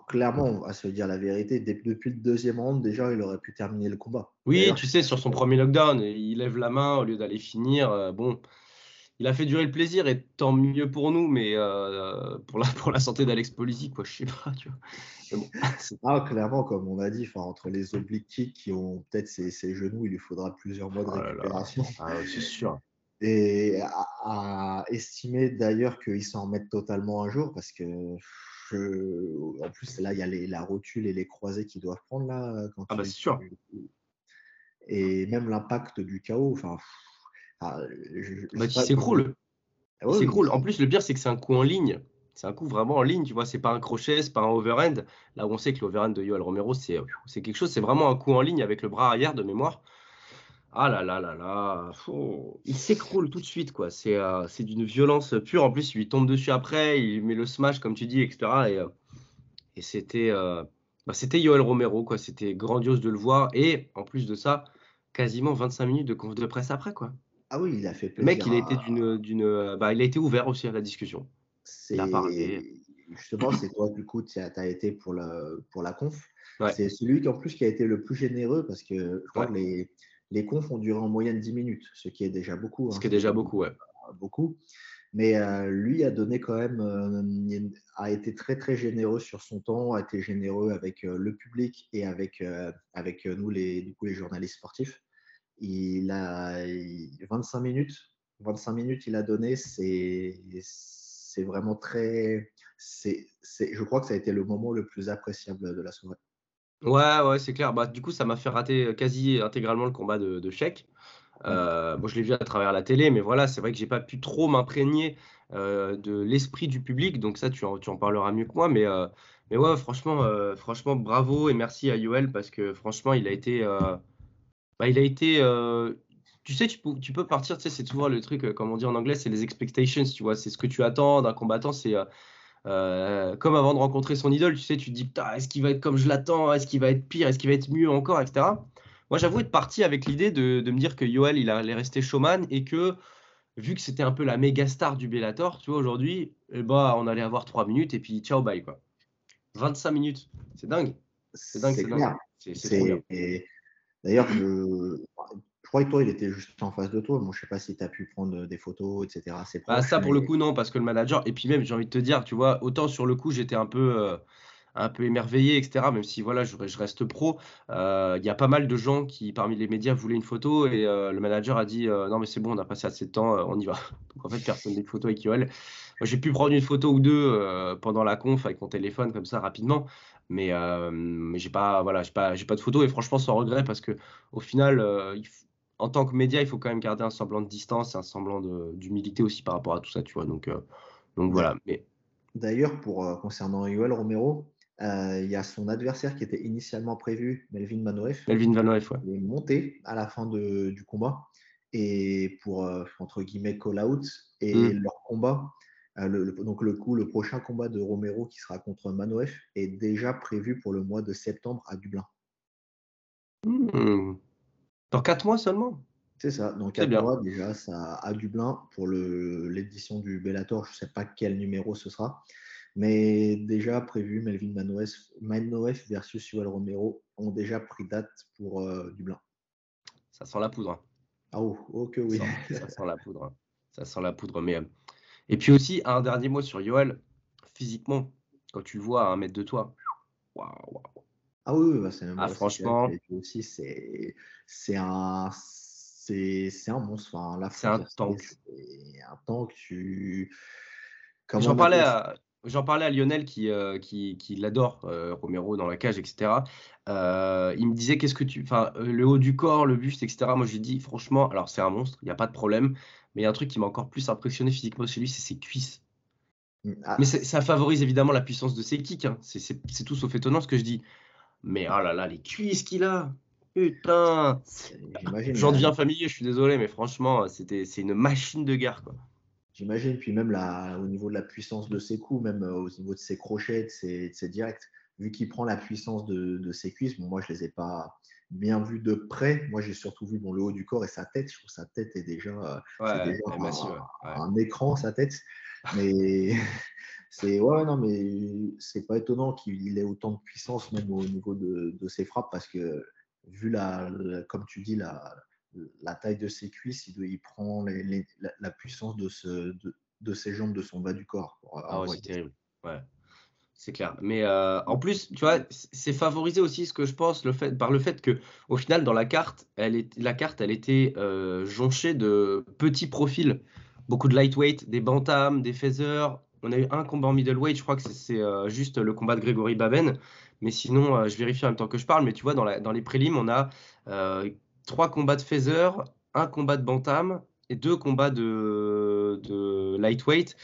clairement, on va se dire la vérité. Depuis le deuxième round, déjà, il aurait pu terminer le combat. Oui, tu sais, sur son premier lockdown, il lève la main au lieu d'aller finir. Euh, bon, il a fait durer le plaisir et tant mieux pour nous, mais euh, pour, la, pour la santé d'Alex Polisi, quoi, je sais pas, tu vois. *laughs* ah, clairement, comme on a dit, entre les obliques qui ont peut-être ses, genoux, il lui faudra plusieurs mois de oh récupération. Ah, c'est sûr. Et à, estimer d'ailleurs qu'ils s'en remettent totalement un jour, parce que en plus, là, il y a les, la rotule et les croisés qui doivent prendre là. Quand ah, bah, c'est sûr. Et même l'impact du chaos, enfin ah, bah, il s'écroule. Ah en plus, le pire, c'est que c'est un coup en ligne. C'est un coup vraiment en ligne, tu vois. C'est pas un crochet, c'est pas un overhand. Là où on sait que l'overhand de Yoel Romero, c'est quelque chose. C'est vraiment un coup en ligne avec le bras arrière de mémoire. Ah là là là là. Il s'écroule tout de suite, quoi. Euh, c'est d'une violence pure. En plus, il lui tombe dessus après. Il met le smash, comme tu dis, etc. Et, euh, et c'était euh, bah, c'était Yoel Romero, quoi. C'était grandiose de le voir. Et en plus de ça, quasiment 25 minutes de conf de presse après, quoi. Ah oui, il a fait Le mec, il a été d'une, d'une, bah, il a été ouvert aussi à la discussion. Il a parlé. Justement, c'est toi, du coup, tu as été pour, le, pour la conf. C'est celui qui, en plus, qui a été le plus généreux parce que je crois que les, les confs ont duré en moyenne 10 minutes, ce qui est déjà beaucoup. Ce hein. qui est déjà beaucoup, ouais. Beaucoup. Mais euh, lui a donné quand même, euh, a été très très généreux sur son temps, a été généreux avec euh, le public et avec, avec nous, les, du coup, les journalistes sportifs. Il a 25 minutes. 25 minutes, il a donné. C'est vraiment très. c'est je crois que ça a été le moment le plus appréciable de la soirée. Ouais, ouais, c'est clair. Bah, du coup, ça m'a fait rater quasi intégralement le combat de, de Sheik. Euh, je l'ai vu à travers la télé, mais voilà, c'est vrai que j'ai pas pu trop m'imprégner euh, de l'esprit du public. Donc ça, tu en, tu en parleras mieux que moi. Mais, euh, mais ouais, franchement, euh, franchement, bravo et merci à Yoel parce que franchement, il a été bah, il a été. Euh, tu sais, tu peux, tu peux partir, tu sais, c'est souvent le truc, euh, comme on dit en anglais, c'est les expectations, tu vois, c'est ce que tu attends d'un combattant, c'est euh, comme avant de rencontrer son idole, tu sais, tu te dis, est-ce qu'il va être comme je l'attends, est-ce qu'il va être pire, est-ce qu'il va être mieux encore, etc. Moi, j'avoue être parti avec l'idée de, de, me dire que Yoel, il allait rester showman et que, vu que c'était un peu la méga star du Bellator, tu vois, aujourd'hui, eh bah, on allait avoir 3 minutes et puis ciao, bye, quoi. 25 minutes, c'est dingue. C'est dingue, c'est dingue. C'est D'ailleurs, je, crois que toi, il était juste en face de toi. Moi, je sais pas si tu as pu prendre des photos, etc. Bah, ça, pour le coup, non, parce que le manager, et puis même, j'ai envie de te dire, tu vois, autant sur le coup, j'étais un peu. Euh, un peu émerveillé, etc. Même si voilà, je, reste pro. Euh, il y a pas mal de gens qui, parmi les médias, voulaient une photo et euh, le manager a dit non mais c'est bon, on a passé assez de temps, on y va. *laughs* Donc en fait, personne n'a de photo avec Yoel. J'ai pu prendre une photo ou deux pendant la conf avec mon téléphone comme ça rapidement, mais, euh, mais j'ai pas, voilà, j'ai pas, j'ai pas de photos et franchement sans regret parce que au final, euh, en tant que média, il faut quand même garder un semblant de distance, un semblant d'humilité aussi par rapport à tout ça, tu vois. Donc, euh, donc voilà. Mais d'ailleurs, pour concernant Yoel Romero, il y a son adversaire qui était initialement prévu, Melvin Manoef. Melvin Manoef, ouais. Il est monté à la fin de, du combat et pour entre guillemets call out et mmh. leur combat euh, le, donc le coup, le prochain combat de Romero qui sera contre Manoef est déjà prévu pour le mois de septembre à Dublin. Hmm. Dans quatre mois seulement C'est ça, dans quatre mois déjà ça, à Dublin pour l'édition du Bellator. Je ne sais pas quel numéro ce sera, mais déjà prévu Melvin Manoef, Manoef versus Yoel Romero ont déjà pris date pour euh, Dublin. Ça sent la poudre. Hein. Ah oh, oh que oui. *laughs* Ça sent, la poudre. Hein. Ça sent la poudre, mais euh, et puis aussi, un dernier mot sur Yoel, physiquement, quand tu le vois à un mètre de toi, waouh, Ah oui, bah, c'est ah, franchement. aussi, c'est un, c'est un monstre. Enfin, c'est un tank. C'est un tank. Tu. J'en parlais, à, J'en parlais à Lionel qui, euh, qui, qui l'adore, euh, Romero dans la cage, etc. Euh, il me disait qu'est-ce que tu. Enfin, le haut du corps, le buste, etc. Moi, j'ai dit, franchement, alors c'est un monstre, il n'y a pas de problème. Mais il y a un truc qui m'a encore plus impressionné physiquement chez lui, c'est ses cuisses. Mm, ah, Mais ça favorise évidemment la puissance de ses kicks. hein. C'est tout sauf étonnant ce que je dis. Mais oh là là, les cuisses qu'il a Putain. J'en deviens familier, je suis désolé, mais franchement, c'était c'est une machine de guerre. Quoi. J'imagine, puis même au niveau de la puissance de ses coups, même euh, au niveau de ses crochets, de ses, de ses directs, vu qu'il prend la puissance de, de ses cuisses, bon, moi je les ai pas bien vus de près. Moi j'ai surtout vu bon, le haut du corps et sa tête. Je trouve que sa tête est déjà, euh, Ouais, c'est déjà un, massive, ouais. Ouais. un écran, sa tête. Mais c'est ouais, non, mais c'est pas étonnant qu'il ait autant de puissance même au niveau de, de ses frappes parce que vu la, la- comme tu dis, la, la taille de ses cuisses, il, prend les- les- la, la puissance de, ce, de, de ses jambes, de son bas du corps. Ah ouais, c'est terrible. Ouais, c'est clair. Mais euh, en plus, tu vois, c'est favorisé aussi ce que je pense le fait, par le fait que, au final, dans la carte, elle est, la carte, elle était euh, jonchée de petits profils. Beaucoup de lightweight, des bantams, des feathers. On a eu un combat en middleweight, je crois que c'est- euh, juste le combat de Grégory Baben. Mais sinon, euh, je vérifie en même temps que je parle. Mais tu vois, dans, les prélims, on a euh, trois combats de feather, un combat de bantam et deux combats de lightweight.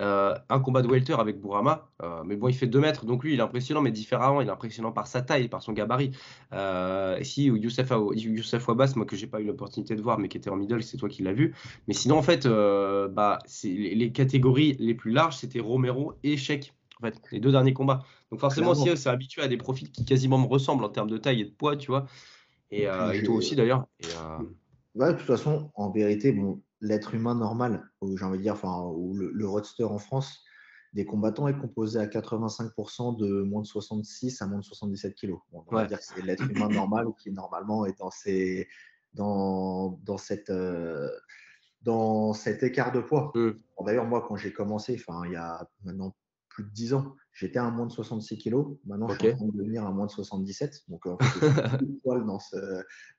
Euh, un combat de welter avec Bourama, euh, mais bon, il fait 2 mètres, donc lui, il est impressionnant, mais différemment, il est impressionnant par sa taille, par son gabarit. Euh, si Youssef, Youssef Wabas, moi que j'ai pas eu l'opportunité de voir, mais qui était en middle, c'est toi qui l'as vu. Mais sinon, en fait, euh, bah, les, les catégories les plus larges, c'était Romero et Sheik, en fait, les deux derniers combats. Donc forcément, aussi, c'est habitué à des profils qui quasiment me ressemblent en termes de taille et de poids, tu vois. Et, toi aussi, d'ailleurs. Et, Ouais, de toute façon, en vérité, bon, l'être humain normal, ou j'ai envie de dire, enfin, ou le, le roadster en France, des combattants est composé à 85% de moins de 66 à moins de 77 kilos. Bon, on va Ouais. dire que c'est l'être humain normal qui normalement est dans, ces, dans, dans, cette, euh, dans cet écart de poids. Mm. Bon, D'ailleurs, moi, quand j'ai commencé, enfin, il y a maintenant plus de 10 ans, j'étais à moins de 66 kilos. Maintenant, je suis Ok. en train de devenir à moins de 77. Donc, en *laughs* fait, je suis dans, ce,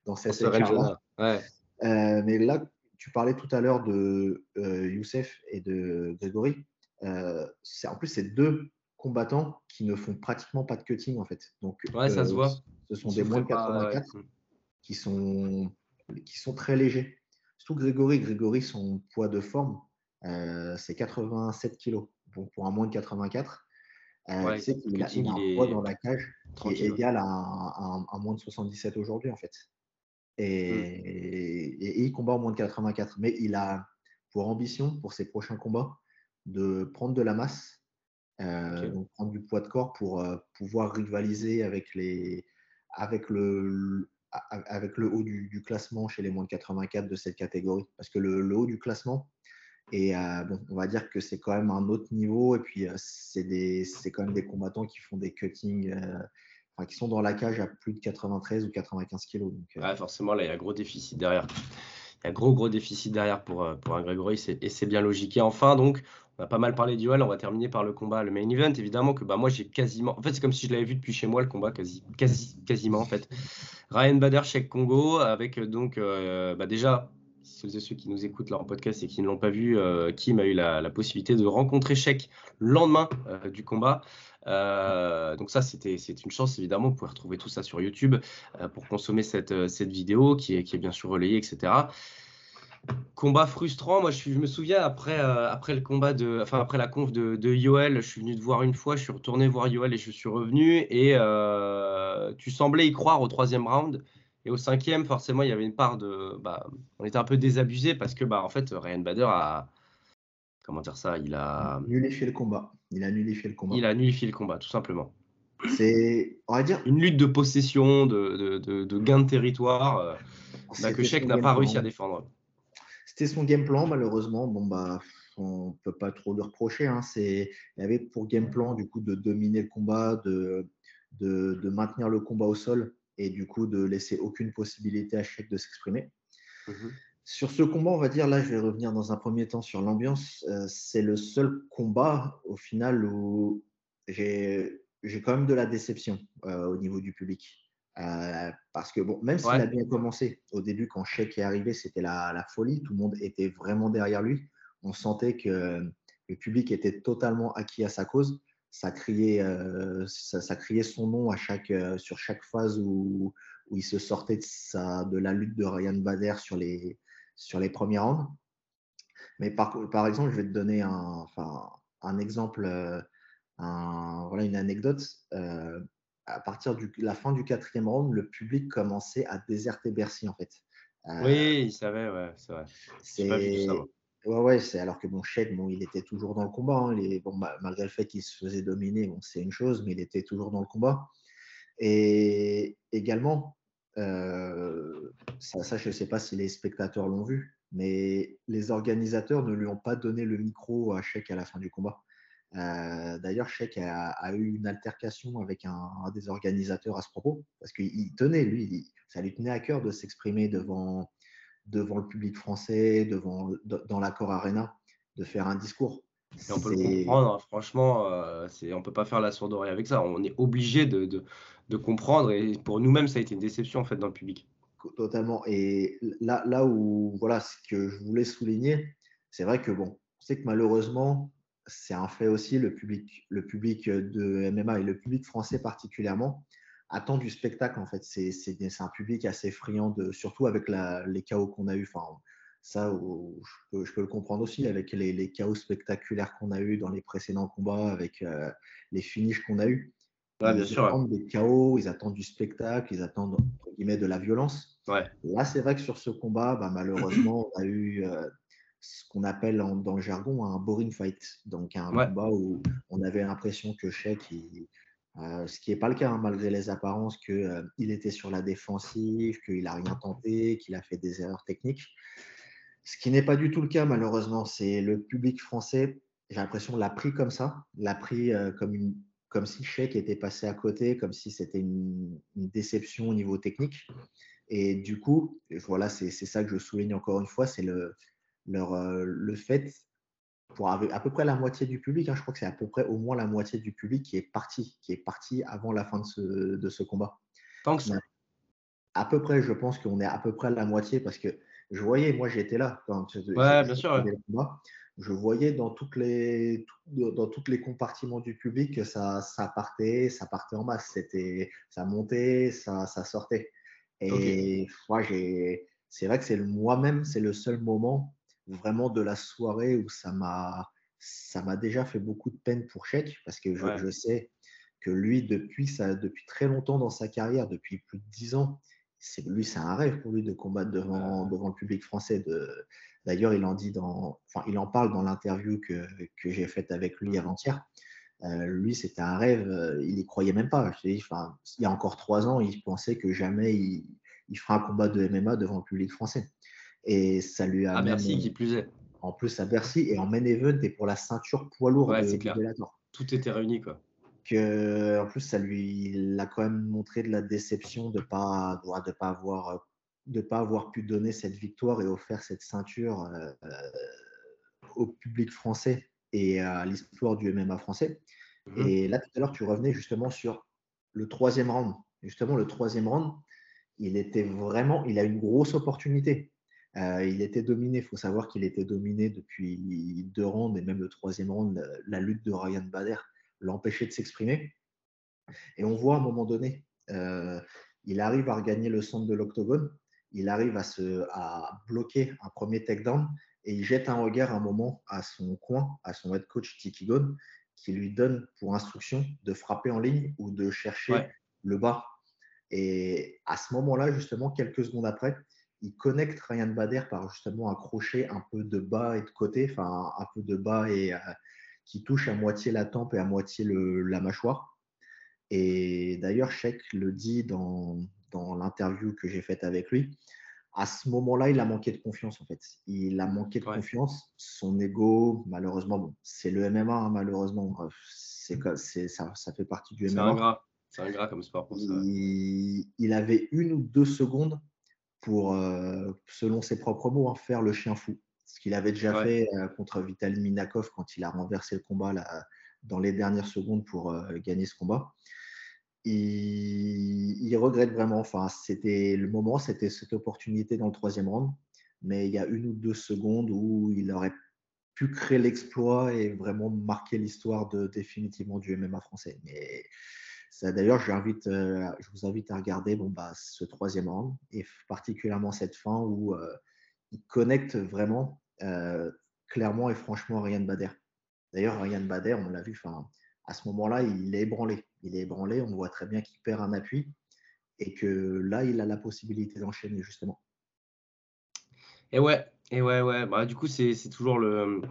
dans cet écart-là. Ouais. Euh, mais là, tu parlais tout à l'heure de euh, Youssef et de Grégory. Euh, en plus, c'est deux combattants qui ne font pratiquement pas de cutting en fait. Donc, Ouais, ça se euh, voit. Ce sont Ils des se moins de préparent, ouais. 84 qui sont, qui sont très légers. Surtout Grégory. Grégory, son poids de forme, euh, c'est 87 kilos. Donc, pour un moins de 84, euh, Ouais, tu sais qu'il a, il a un poids dans la cage qui est égal à un, un- un moins de 77 aujourd'hui, en fait. Et, Mm. et- et il combat au moins de 84. Mais il a pour ambition, pour ses prochains combats, de prendre de la masse, euh, donc prendre du poids de corps pour euh, pouvoir rivaliser avec, les, avec, le, avec le haut du, du classement chez les moins de 84 de cette catégorie. Parce que le, le haut du classement, et euh, bon, on va dire que c'est quand même un autre niveau. Et puis, euh, c'est quand même des combattants qui font des cuttings, euh, qui sont dans la cage à plus de 93 ou 95 kilos. Donc, euh, forcément, là, il y a gros déficit derrière. Il y a gros, gros déficit derrière pour, euh, pour un Grégory, c'est- et c'est bien logique. Et enfin, donc, on a pas mal parlé du duel, on va terminer par le combat, le main event. Évidemment que bah, moi, j'ai quasiment. En fait, c'est comme si je l'avais vu depuis chez moi, le combat, quasi, quasi, quasiment, en fait. Ryan Bader, Cheikh Congo, avec euh, donc, euh, bah, déjà, ceux et ceux qui nous écoutent là en podcast et qui ne l'ont pas vu, euh, Kim a eu la, la possibilité de rencontrer Cheikh le lendemain du combat. Euh, donc ça, c'était c'est une chance, évidemment. Vous pouvez retrouver tout ça sur YouTube euh, pour consommer cette, euh, cette vidéo qui est, bien sûr relayée, etc. Combat frustrant. Moi, je, me souviens après, après le combat de, enfin après la conf de, de Yoel, je suis venu te voir une fois, je suis retourné voir Yoel et je suis revenu. Et tu semblais y croire au troisième round. Et au cinquième, forcément, il y avait une part de, bah, on était un peu désabusé parce que, bah, en fait, Ryan Bader a, comment dire ça, il a, nullifié le combat. Il a nullifié le combat. il a nullifié le combat, tout simplement. C'est, on va dire, Une lutte de possession, de, de, de, de gain de territoire, euh, bah, que Sheik n'a pas plan. réussi à défendre. C'était son game plan, malheureusement. Bon, bah, on peut pas trop le reprocher. Hein. C'est, il avait pour game plan, du coup, de dominer le combat, de, de, de maintenir le combat au sol et du coup, de laisser aucune possibilité à Sheik de s'exprimer. Mhm. Sur ce combat, on va dire, là, je vais revenir dans un premier temps sur l'ambiance. Euh, c'est le seul combat, au final, où j'ai j'ai quand même de la déception euh, au niveau du public. Euh, parce que, bon, même s'il Ouais. a bien commencé, au début, quand Sheik est arrivé, c'était la, la folie. Tout le monde était vraiment derrière lui. On sentait que, le public était totalement acquis à sa cause. Ça criait, ça, criait son nom à chaque, sur chaque phase où, où il se sortait de, sa, de la lutte de Ryan Bader sur les, sur les premiers rounds. Mais par, par exemple, je vais te donner un, enfin, un exemple, un, voilà, une anecdote à partir de la fin du quatrième round, le public commençait à déserter Bercy en fait. Euh, oui, il savait, ouais, c'est vrai. C'est ouais, ouais, c'est alors que bon, Sheik, bon, il était toujours dans le combat. Hein, bon, malgré le fait qu'il se faisait dominer, bon, c'est une chose, mais il était toujours dans le combat. Et également, euh, ça, je ne sais pas si les spectateurs l'ont vu, mais les organisateurs ne lui ont pas donné le micro à Sheik à la fin du combat. Euh, d'ailleurs, Sheik a, eu une altercation avec un, des organisateurs à ce propos, parce qu'il tenait, lui, ça lui tenait à cœur de s'exprimer devant, devant le public français, devant, dans l'accord Arena, de faire un discours. On peut le comprendre, hein. franchement, euh, on ne peut pas faire la sourde oreille avec ça. On est obligé de, de, de, comprendre, et pour nous-mêmes, ça a été une déception en fait dans le public. Totalement. Et là, là où, voilà, ce que je voulais souligner, c'est vrai que bon, on sait que malheureusement, c'est un fait aussi, le public, le public de MMA et le public français particulièrement attend du spectacle en fait. C'est un public assez friand, de, surtout avec les chaos qu'on a eu. Enfin, ça, je peux, le comprendre aussi avec les, chaos spectaculaires qu'on a eu dans les précédents combats, avec euh, les finishes qu'on a eu. ils attendent des chaos, ils attendent du spectacle, ils attendent entre guillemets de la violence. Là, c'est vrai que sur ce combat, bah, malheureusement, on a eu euh, ce qu'on appelle dans le jargon un boring fight. Donc un combat où on avait l'impression que Sheik, euh, ce qui n'est pas le cas hein, malgré les apparences, qu'il euh, était sur la défensive, qu'il n'a rien tenté, qu'il a fait des erreurs techniques. Ce qui n'est pas du tout le cas malheureusement. C'est le public français, j'ai l'impression, l'a pris comme ça, l'a pris euh, comme, une, comme si Sheik était passé à côté, comme si c'était une, une, déception au niveau technique. Et du coup, voilà, c'est ça que je souligne encore une fois, c'est le, leur, euh, le fait, pour à peu près la moitié du public, hein, je crois que c'est à peu près au moins la moitié du public qui est parti, qui est parti avant la fin de ce, de ce combat. Tant que ça. À peu près, je pense qu'on est à peu près à la moitié parce que je voyais, moi j'étais là. Quand ouais, bien sûr, je voyais dans toutes les dans toutes les compartiments du public que ça, ça partait, ça partait en masse, c'était ça montait, ça, ça sortait. Et moi j'ai c'est vrai que c'est moi-même, c'est le seul moment vraiment de la soirée où ça m'a ça m'a déjà fait beaucoup de peine pour Sheik parce que je, sais que lui depuis ça depuis très longtemps dans sa carrière depuis plus de dix ans c'est lui c'est un rêve pour lui de combattre devant devant le public français d'ailleurs il en dit dans enfin il en parle dans l'interview que, que j'ai faite avec lui avant-hier euh, lui c'était un rêve euh, il y croyait même pas il y a encore trois ans il pensait que jamais il, il fera un combat de MMA devant le public français et ça lui a. À Bercy, qui plus est. En plus, à Bercy et en main event et pour la ceinture poids lourd ouais, de, Tout était réuni, quoi. En plus, ça lui a quand même montré de la déception de ne pas, de pas, avoir, de pas avoir pu donner cette victoire et offrir cette ceinture euh, au public français et à l'histoire du MMA français. Mhm. Et là, tout à l'heure, tu revenais justement sur le troisième round. Justement, le troisième round, il était vraiment, il a une grosse opportunité. Euh, il était dominé, il faut savoir qu'il était dominé depuis deux rounds et même le troisième round, la, lutte de Ryan Bader l'empêchait de s'exprimer. Et on voit à un moment donné, euh, il arrive à regagner le centre de l'octogone, il arrive à, se, à bloquer un premier takedown et il jette un regard un moment à son coin, à son head coach Tiki Gone, qui lui donne pour instruction de frapper en ligne ou de chercher le bas. Et à ce moment-là, justement, quelques secondes après, il connecte Ryan Bader par justement un crochet un peu de bas et de côté, enfin un peu de bas et euh, qui touche à moitié la tempe et à moitié le, la mâchoire. Et d'ailleurs, Sheik le dit dans, dans l'interview que j'ai faite avec lui. À ce moment-là, il a manqué de confiance en fait. Il a manqué de confiance. Son ego, malheureusement, bon, c'est le MMA, hein, malheureusement. C'est, ça, ça fait partie du MMA. C'est ingrat comme sport pour ça. Il, il avait une ou deux secondes pour, euh, selon ses propres mots, hein, faire le chien fou. Ce qu'il avait déjà fait euh, contre Vitaly Minakov quand il a renversé le combat là, dans les dernières secondes pour euh, gagner ce combat. Il, regrette vraiment. Enfin, c'était le moment, c'était cette opportunité dans le troisième round, mais il y a une ou deux secondes où il aurait pu créer l'exploit et vraiment marquer l'histoire de définitivement du MMA français. Mais ça, d'ailleurs, j'invite, euh, je vous invite à regarder bon, bah, ce troisième round et particulièrement cette fin où euh, il connecte vraiment euh, clairement et franchement Ryan Bader. D'ailleurs, Ryan Bader, on l'a vu, à ce moment-là, il est ébranlé. Il est ébranlé, on voit très bien qu'il perd un appui et que là, il a la possibilité d'enchaîner justement. Et ouais, et ouais, ouais. Bah, du coup, c'est toujours le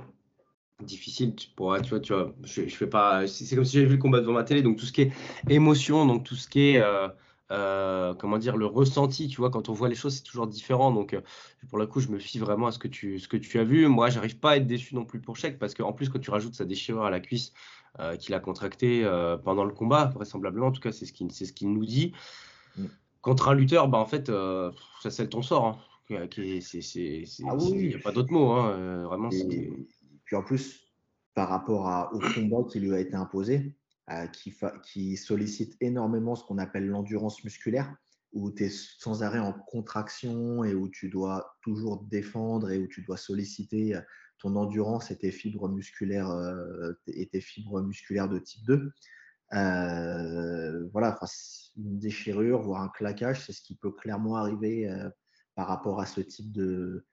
difficile pour tu vois tu vois je fais pas c'est comme si j'avais vu le combat devant ma télé donc tout ce qui est émotion donc tout ce qui est euh, euh, comment dire le ressenti tu vois quand on voit les choses c'est toujours différent donc euh, pour le coup je me fie vraiment à ce que tu ce que tu as vu moi j'arrive pas à être déçu non plus pour Cheikh parce qu'en plus quand tu rajoutes sa déchirure à la cuisse qu'il a contracté pendant le combat vraisemblablement en tout cas c'est ce qu'il ce nous dit mm. contre un lutteur bah en fait ça c'est ton sort hein. Ah il n'y a pas d'autre mot. Hein, euh, vraiment, puis en plus, par rapport à, au combat qui lui a été imposé, euh, qui, sollicite énormément ce qu'on appelle l'endurance musculaire, où tu es sans arrêt en contraction et où tu dois toujours défendre et où tu dois solliciter euh, ton endurance et tes fibres musculaires, et tes fibres musculaires de type 2. voilà, une déchirure, voire un claquage, c'est ce qui peut clairement arriver par rapport à ce type de,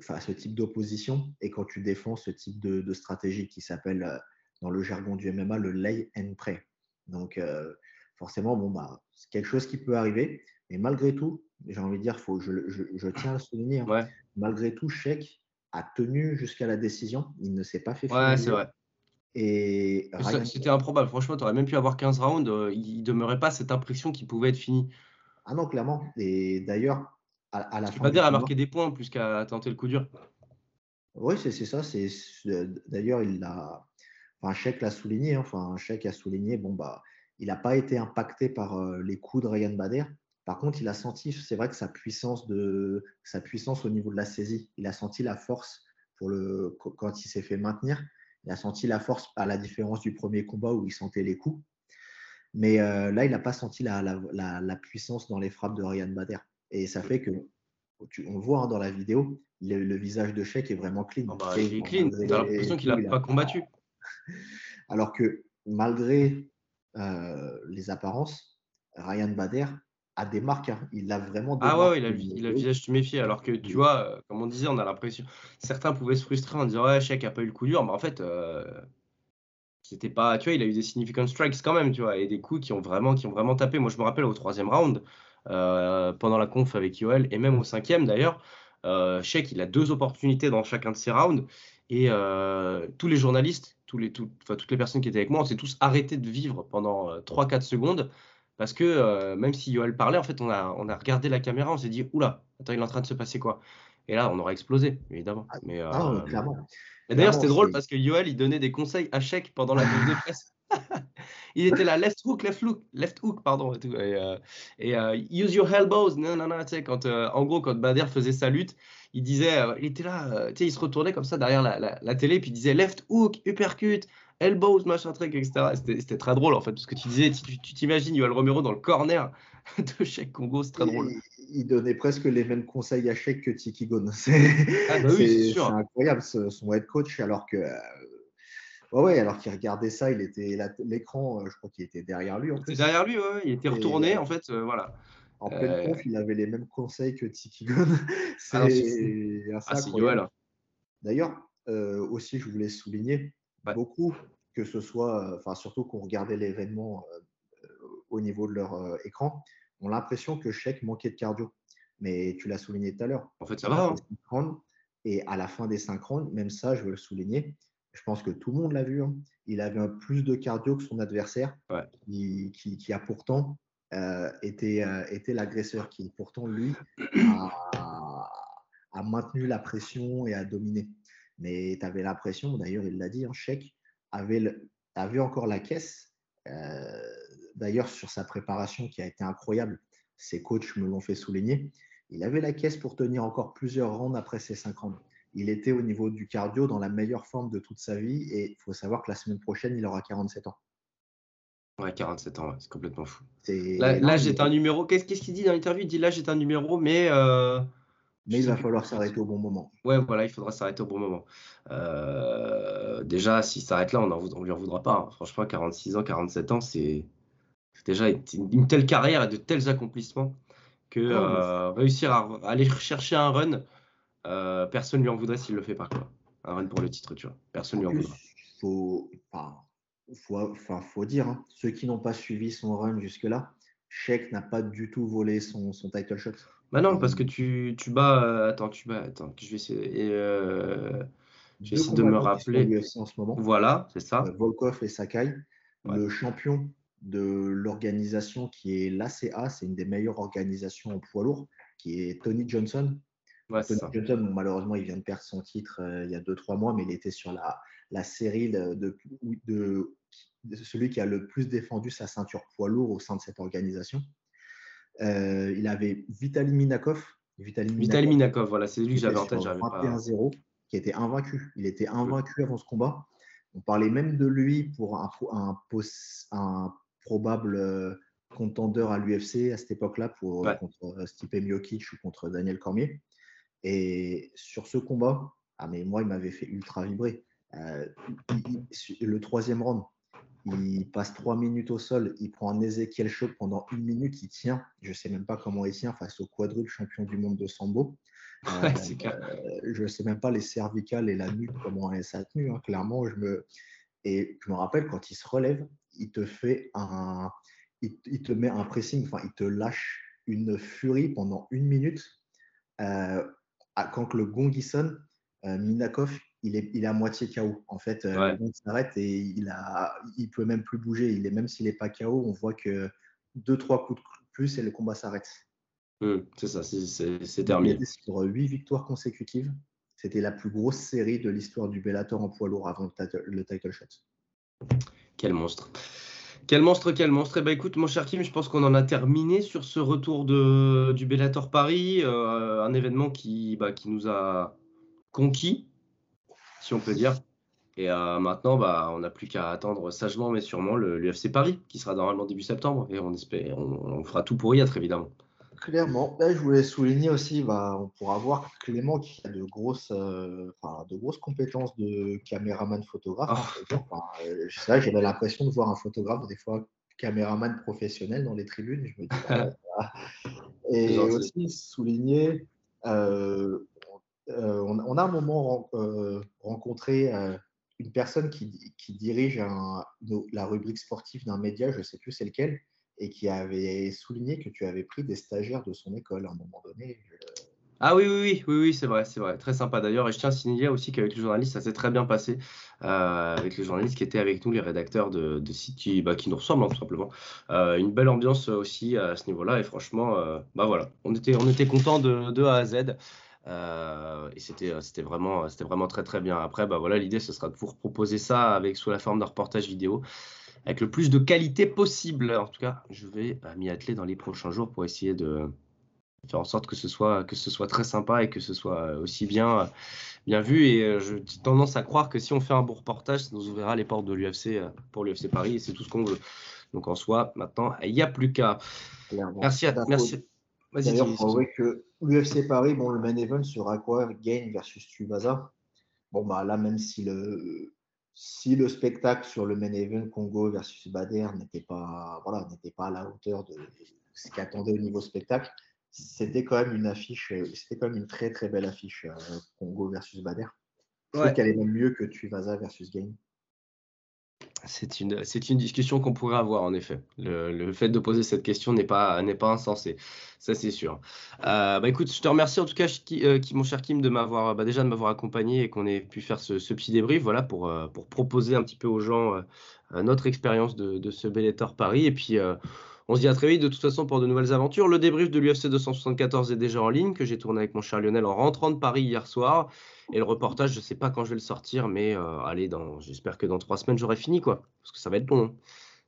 ce type d'opposition et quand tu défends ce type de, stratégie qui s'appelle euh, dans le jargon du MMA le lay and pray. Donc euh, forcément, bon, bah, c'est quelque chose qui peut arriver. Et malgré tout, j'ai envie de dire, faut, je, je, tiens à le souligner, hein, malgré tout, Sheik a tenu jusqu'à la décision. Il ne s'est pas fait Ouais, c'est vrai. Et C'était improbable. Franchement, tu aurais même pu avoir 15 rounds. Euh, il ne demeurait pas cette impression qu'il pouvait être fini. Ah non, clairement. Et d'ailleurs, à, la tu pas dire à marquer des points plus qu'à tenter le coup dur. Oui, c'est ça. C'est d'ailleurs il a. Enfin, Cheikh l'a souligné. Hein, enfin, Cheikh a souligné. Bon bah, il n'a pas été impacté par euh, les coups de Ryan Bader. Par contre, il a senti, c'est vrai que sa puissance de sa puissance au niveau de la saisie, il a senti la force pour le quand il s'est fait maintenir. Il a senti la force à la différence du premier combat où il sentait les coups. Mais euh, là, il n'a pas senti la, la, la, puissance dans les frappes de Ryan Bader. Et ça fait que, on le voit hein, dans la vidéo, le, visage de Sheik est vraiment clean. Ah bah, il est clean, tu as l'impression qu'il n'a pas combattu. *laughs* Alors que malgré euh, les apparences, Ryan Bader a des marques. Hein. Il a vraiment Ah ouais, il a, il a le visage tuméfié. Alors que tu vois, euh, comme on disait, on a l'impression. Certains pouvaient se frustrer en disant Ouais, Sheik n'a pas eu le coup dur. Mais en fait, euh, c'était pas. Tu vois, il a eu des significant strikes quand même, tu vois, et des coups qui ont vraiment, qui ont vraiment tapé. Moi, je me rappelle au troisième round. Euh, pendant la conf avec Yoel et même au cinquième d'ailleurs. Euh, Sheik, il a deux opportunités dans chacun de ces rounds et euh, tous les journalistes, tous les, toutes les personnes qui étaient avec moi, on s'est tous arrêtés de vivre pendant 3-4 secondes parce que même si Yoel parlait, en fait, on a, on a regardé la caméra, on s'est dit, oula, attends, il est en train de se passer quoi? Et là, on aurait explosé, évidemment. Ah, Mais, ah, clairement. Et d'ailleurs, c'était drôle parce que Yoel, il donnait des conseils à Sheik pendant la vidéo de presse. *laughs* *laughs* il était là, left hook, left hook, left hook, pardon. Et, euh, euh, use your elbows. Non, non, non, tu sais, quand, euh, en gros, quand Bader faisait sa lutte, il disait, il était là, tu sais, il se retournait comme ça derrière la, la, télé, puis il disait left hook, uppercut, elbows, machin truc, etc. C'était très drôle en fait, parce que tu disais, tu t'imagines Yoel Romero dans le corner *laughs* de Sheik Congo, c'est très drôle. Il, donnait presque les mêmes conseils à Sheik que Tiki Gon. *laughs* Ah bah c'est incroyable, son head coach, alors que Ouais, alors qu'il regardait ça, il était l'écran, euh, je crois qu'il était derrière lui. C'était derrière lui, ouais, il était retourné, en fait, euh, voilà. En pleine euh, conf, il avait les mêmes conseils que Tiki Gun. Ah *laughs* c'est ah, D'ailleurs, aussi, je voulais souligner beaucoup que ce soit, enfin surtout qu'on regardait l'événement au niveau de leur écran, on a l'impression que Sheik manquait de cardio. Mais tu l'as souligné tout à l'heure. En fait, ça va. Hein. Et à la fin des synchrones, même ça, je veux le souligner, je pense que tout le monde l'a vu. Hein. Il avait un plus de cardio que son adversaire, qui, a pourtant euh, euh, été l'agresseur, qui pourtant, lui, *clears throat* a, maintenu la pression et a dominé. Mais tu avais l'impression, d'ailleurs, il l'a dit, un hein, chèque avait, avait encore la caisse. Euh, d'ailleurs, sur sa préparation qui a été incroyable, ses coachs me l'ont fait souligner. Il avait la caisse pour tenir encore plusieurs rounds après ses cinq rounds il était au niveau du cardio dans la meilleure forme de toute sa vie. Et il faut savoir que la semaine prochaine, il aura 47 ans. Ouais, 47 ans, c'est complètement fou. Là, j'ai un numéro. Qu'est-ce qu'il dit dans l'interview? Il dit là, j'ai un numéro, mais. Euh, Mais il va falloir s'arrêter au bon moment. Ouais, voilà, il faudra s'arrêter au bon moment. Euh, déjà, s'il s'arrête là, on ne lui en voudra pas. Hein. Franchement, 46 ans, 47 ans, c'est déjà une, telle carrière et de tels accomplissements que euh, réussir à, aller chercher un run, personne ne lui en voudrait s'il le fait pas. Quoi. Un run pour le titre, tu vois. Personne ne lui en voudra. Faut, faut, faut dire, hein, ceux qui n'ont pas suivi son run jusque-là, Sheik n'a pas du tout volé son, son title shot. Bah non, parce que tu, tu bats. Euh, attends, tu bats. Attends, je vais essayer. Euh, je de me rappeler. En ce moment. Voilà, c'est ça. Euh, Volkov et Sakai. Le champion de l'organisation qui est l'ACA, c'est une des meilleures organisations en poids lourd, qui est Tony Johnson. Tony Johnson, malheureusement, il vient de perdre son titre il y a 2-3 mois, mais il était sur la, la série de, de, de, celui qui a le plus défendu sa ceinture poids lourd au sein de cette organisation. Euh, il avait Vitaly Minakov. Vitaly Minakov, voilà, c'est lui que j'avais en tête. 21-0, qui était invaincu. Il était invaincu avant ce combat. On parlait même de lui pour un, un, un probable euh, contendeur à l'UFC à cette époque-là pour contre euh, Stipe Miocic ou contre Daniel Cormier. Et sur ce combat, ah mais moi il m'avait fait ultra vibrer. Le troisième round, il passe trois minutes au sol, il prend un Ezekiel choc pendant une minute, il tient. Je ne sais même pas comment il tient face au quadruple champion du monde de Sambo. *laughs* Euh, euh, je ne sais même pas les cervicales et la nuque, comment ça a tenu. Hein. Clairement, je me... Et je me rappelle, quand il se relève, il te fait un. Il, te met un pressing, enfin, il te lâche une furie pendant une minute. Euh, quand le gong sonne, Minakov, il est, il est à moitié KO. En fait, euh, il s'arrête et il a, il peut même plus bouger. Il est même s'il n'est pas KO, on voit que deux trois coups de plus et le combat s'arrête. Mmh, c'est ça, c'est terminé. Il sur huit victoires consécutives. C'était la plus grosse série de l'histoire du Bellator en poids lourd avant le title shot. Quel monstre. Quel monstre, quel monstre. Eh ben, écoute, mon cher Kim, je pense qu'on en a terminé sur ce retour de, du Bellator Paris, euh, un événement qui, bah, qui nous a conquis, si on peut dire. Et euh, maintenant, bah, on n'a plus qu'à attendre sagement, mais sûrement, l'UFC Paris, qui sera normalement début septembre. Et on, espère, on, fera tout pour y être, évidemment. Clairement. je voulais souligner aussi, bah, on pourra voir Clément qui a de grosses, euh, de grosses compétences de caméraman photographe. Oh. Euh, j'avais l'impression de voir un photographe, des fois caméraman professionnel dans les tribunes. Je me dis, *laughs* Et aussi souligner, euh, on, a un moment euh, rencontré euh, une personne qui, dirige la rubrique sportive d'un média, je ne sais plus c'est lequel, et qui avait souligné que tu avais pris des stagiaires de son école à un moment donné. Ah oui, oui, oui, oui, oui c'est vrai, c'est vrai. Très sympa d'ailleurs. Et je tiens à signaler aussi qu'avec les journalistes, ça s'est très bien passé. avec les journalistes qui étaient avec nous, les rédacteurs de, sites qui, bah, qui, nous ressemblent, hein, tout simplement. une belle ambiance aussi à ce niveau-là. Et franchement, bah voilà, on était, on était contents de, de A à Z. Euh, et c'était, euh, c'était, vraiment, c'était vraiment très très bien. Après, bah voilà, l'idée ce sera de vous proposer ça avec sous la forme d'un reportage vidéo avec le plus de qualité possible. En tout cas, je vais euh, m'y atteler dans les prochains jours pour essayer de faire en sorte que ce soit, que ce soit très sympa et que ce soit aussi bien, bien vu. Et j'ai tendance à croire que si on fait un bon reportage, ça nous ouvrira les portes de l'UFC pour l'UFC Paris et c'est tout ce qu'on veut. Donc en soi, maintenant, il n'y a plus qu'à. Merci à, merci, D'ailleurs, il faut que l'UFC Paris, bon, le main event sera quoi? Gain versus Tuivasa. Bon, bah là, même si le, si le spectacle sur le main event Congo versus Bader n'était pas, voilà, n'était pas à la hauteur de ce qu'attendait au niveau spectacle, c'était quand même une affiche, c'était quand même une très très belle affiche euh, Congo versus Bader. Je trouve qu'elle est même mieux que Tuivasa versus Gain. C'est une, une discussion qu'on pourrait avoir, en effet. Le, fait de poser cette question n'est pas, pas insensé. Ça, c'est sûr. Euh, bah, écoute, je te remercie en tout cas, euh, qui, mon cher Kim, de m'avoir, bah, déjà de m'avoir accompagné et qu'on ait pu faire ce, petit débrief voilà, pour, euh, pour proposer un petit peu aux gens notre expérience de, de ce Bellator Paris. Et puis, on se dit à très vite de toute façon pour de nouvelles aventures. Le débrief de l'UFC 274 est déjà en ligne, que j'ai tourné avec mon cher Lionel en rentrant de Paris hier soir. Et le reportage, je ne sais pas quand je vais le sortir, mais euh, allez, dans, j'espère que dans trois semaines, j'aurai fini, quoi. Parce que ça va être long. Hein.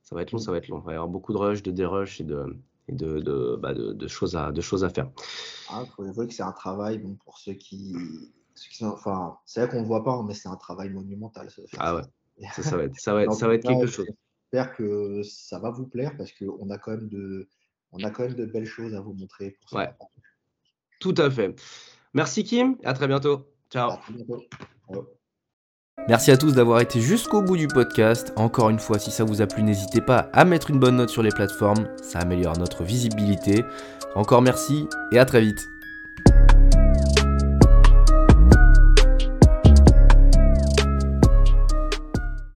Ça va être long, ça va être long. Il va y avoir beaucoup de rush, de dérush et de, et de, de, bah de, choses, à, de choses à faire. Ah, il faut avouer que c'est un travail bon, pour ceux qui. Ceux qui sont, enfin, c'est vrai qu'on ne le voit pas, mais c'est un travail monumental. ah ouais. Ça, ça, va être, ça va être, *laughs* ça va être quelque chose. J'espère que ça va vous plaire parce qu'on a quand même de, on a quand même de belles choses à vous montrer. ouais. Tout à fait. Merci Kim, et à très bientôt. Ciao. À très bientôt. Ciao. Merci à tous d'avoir été jusqu'au bout du podcast. Encore une fois, si ça vous a plu, n'hésitez pas à mettre une bonne note sur les plateformes, ça améliore notre visibilité. Encore merci et à très vite.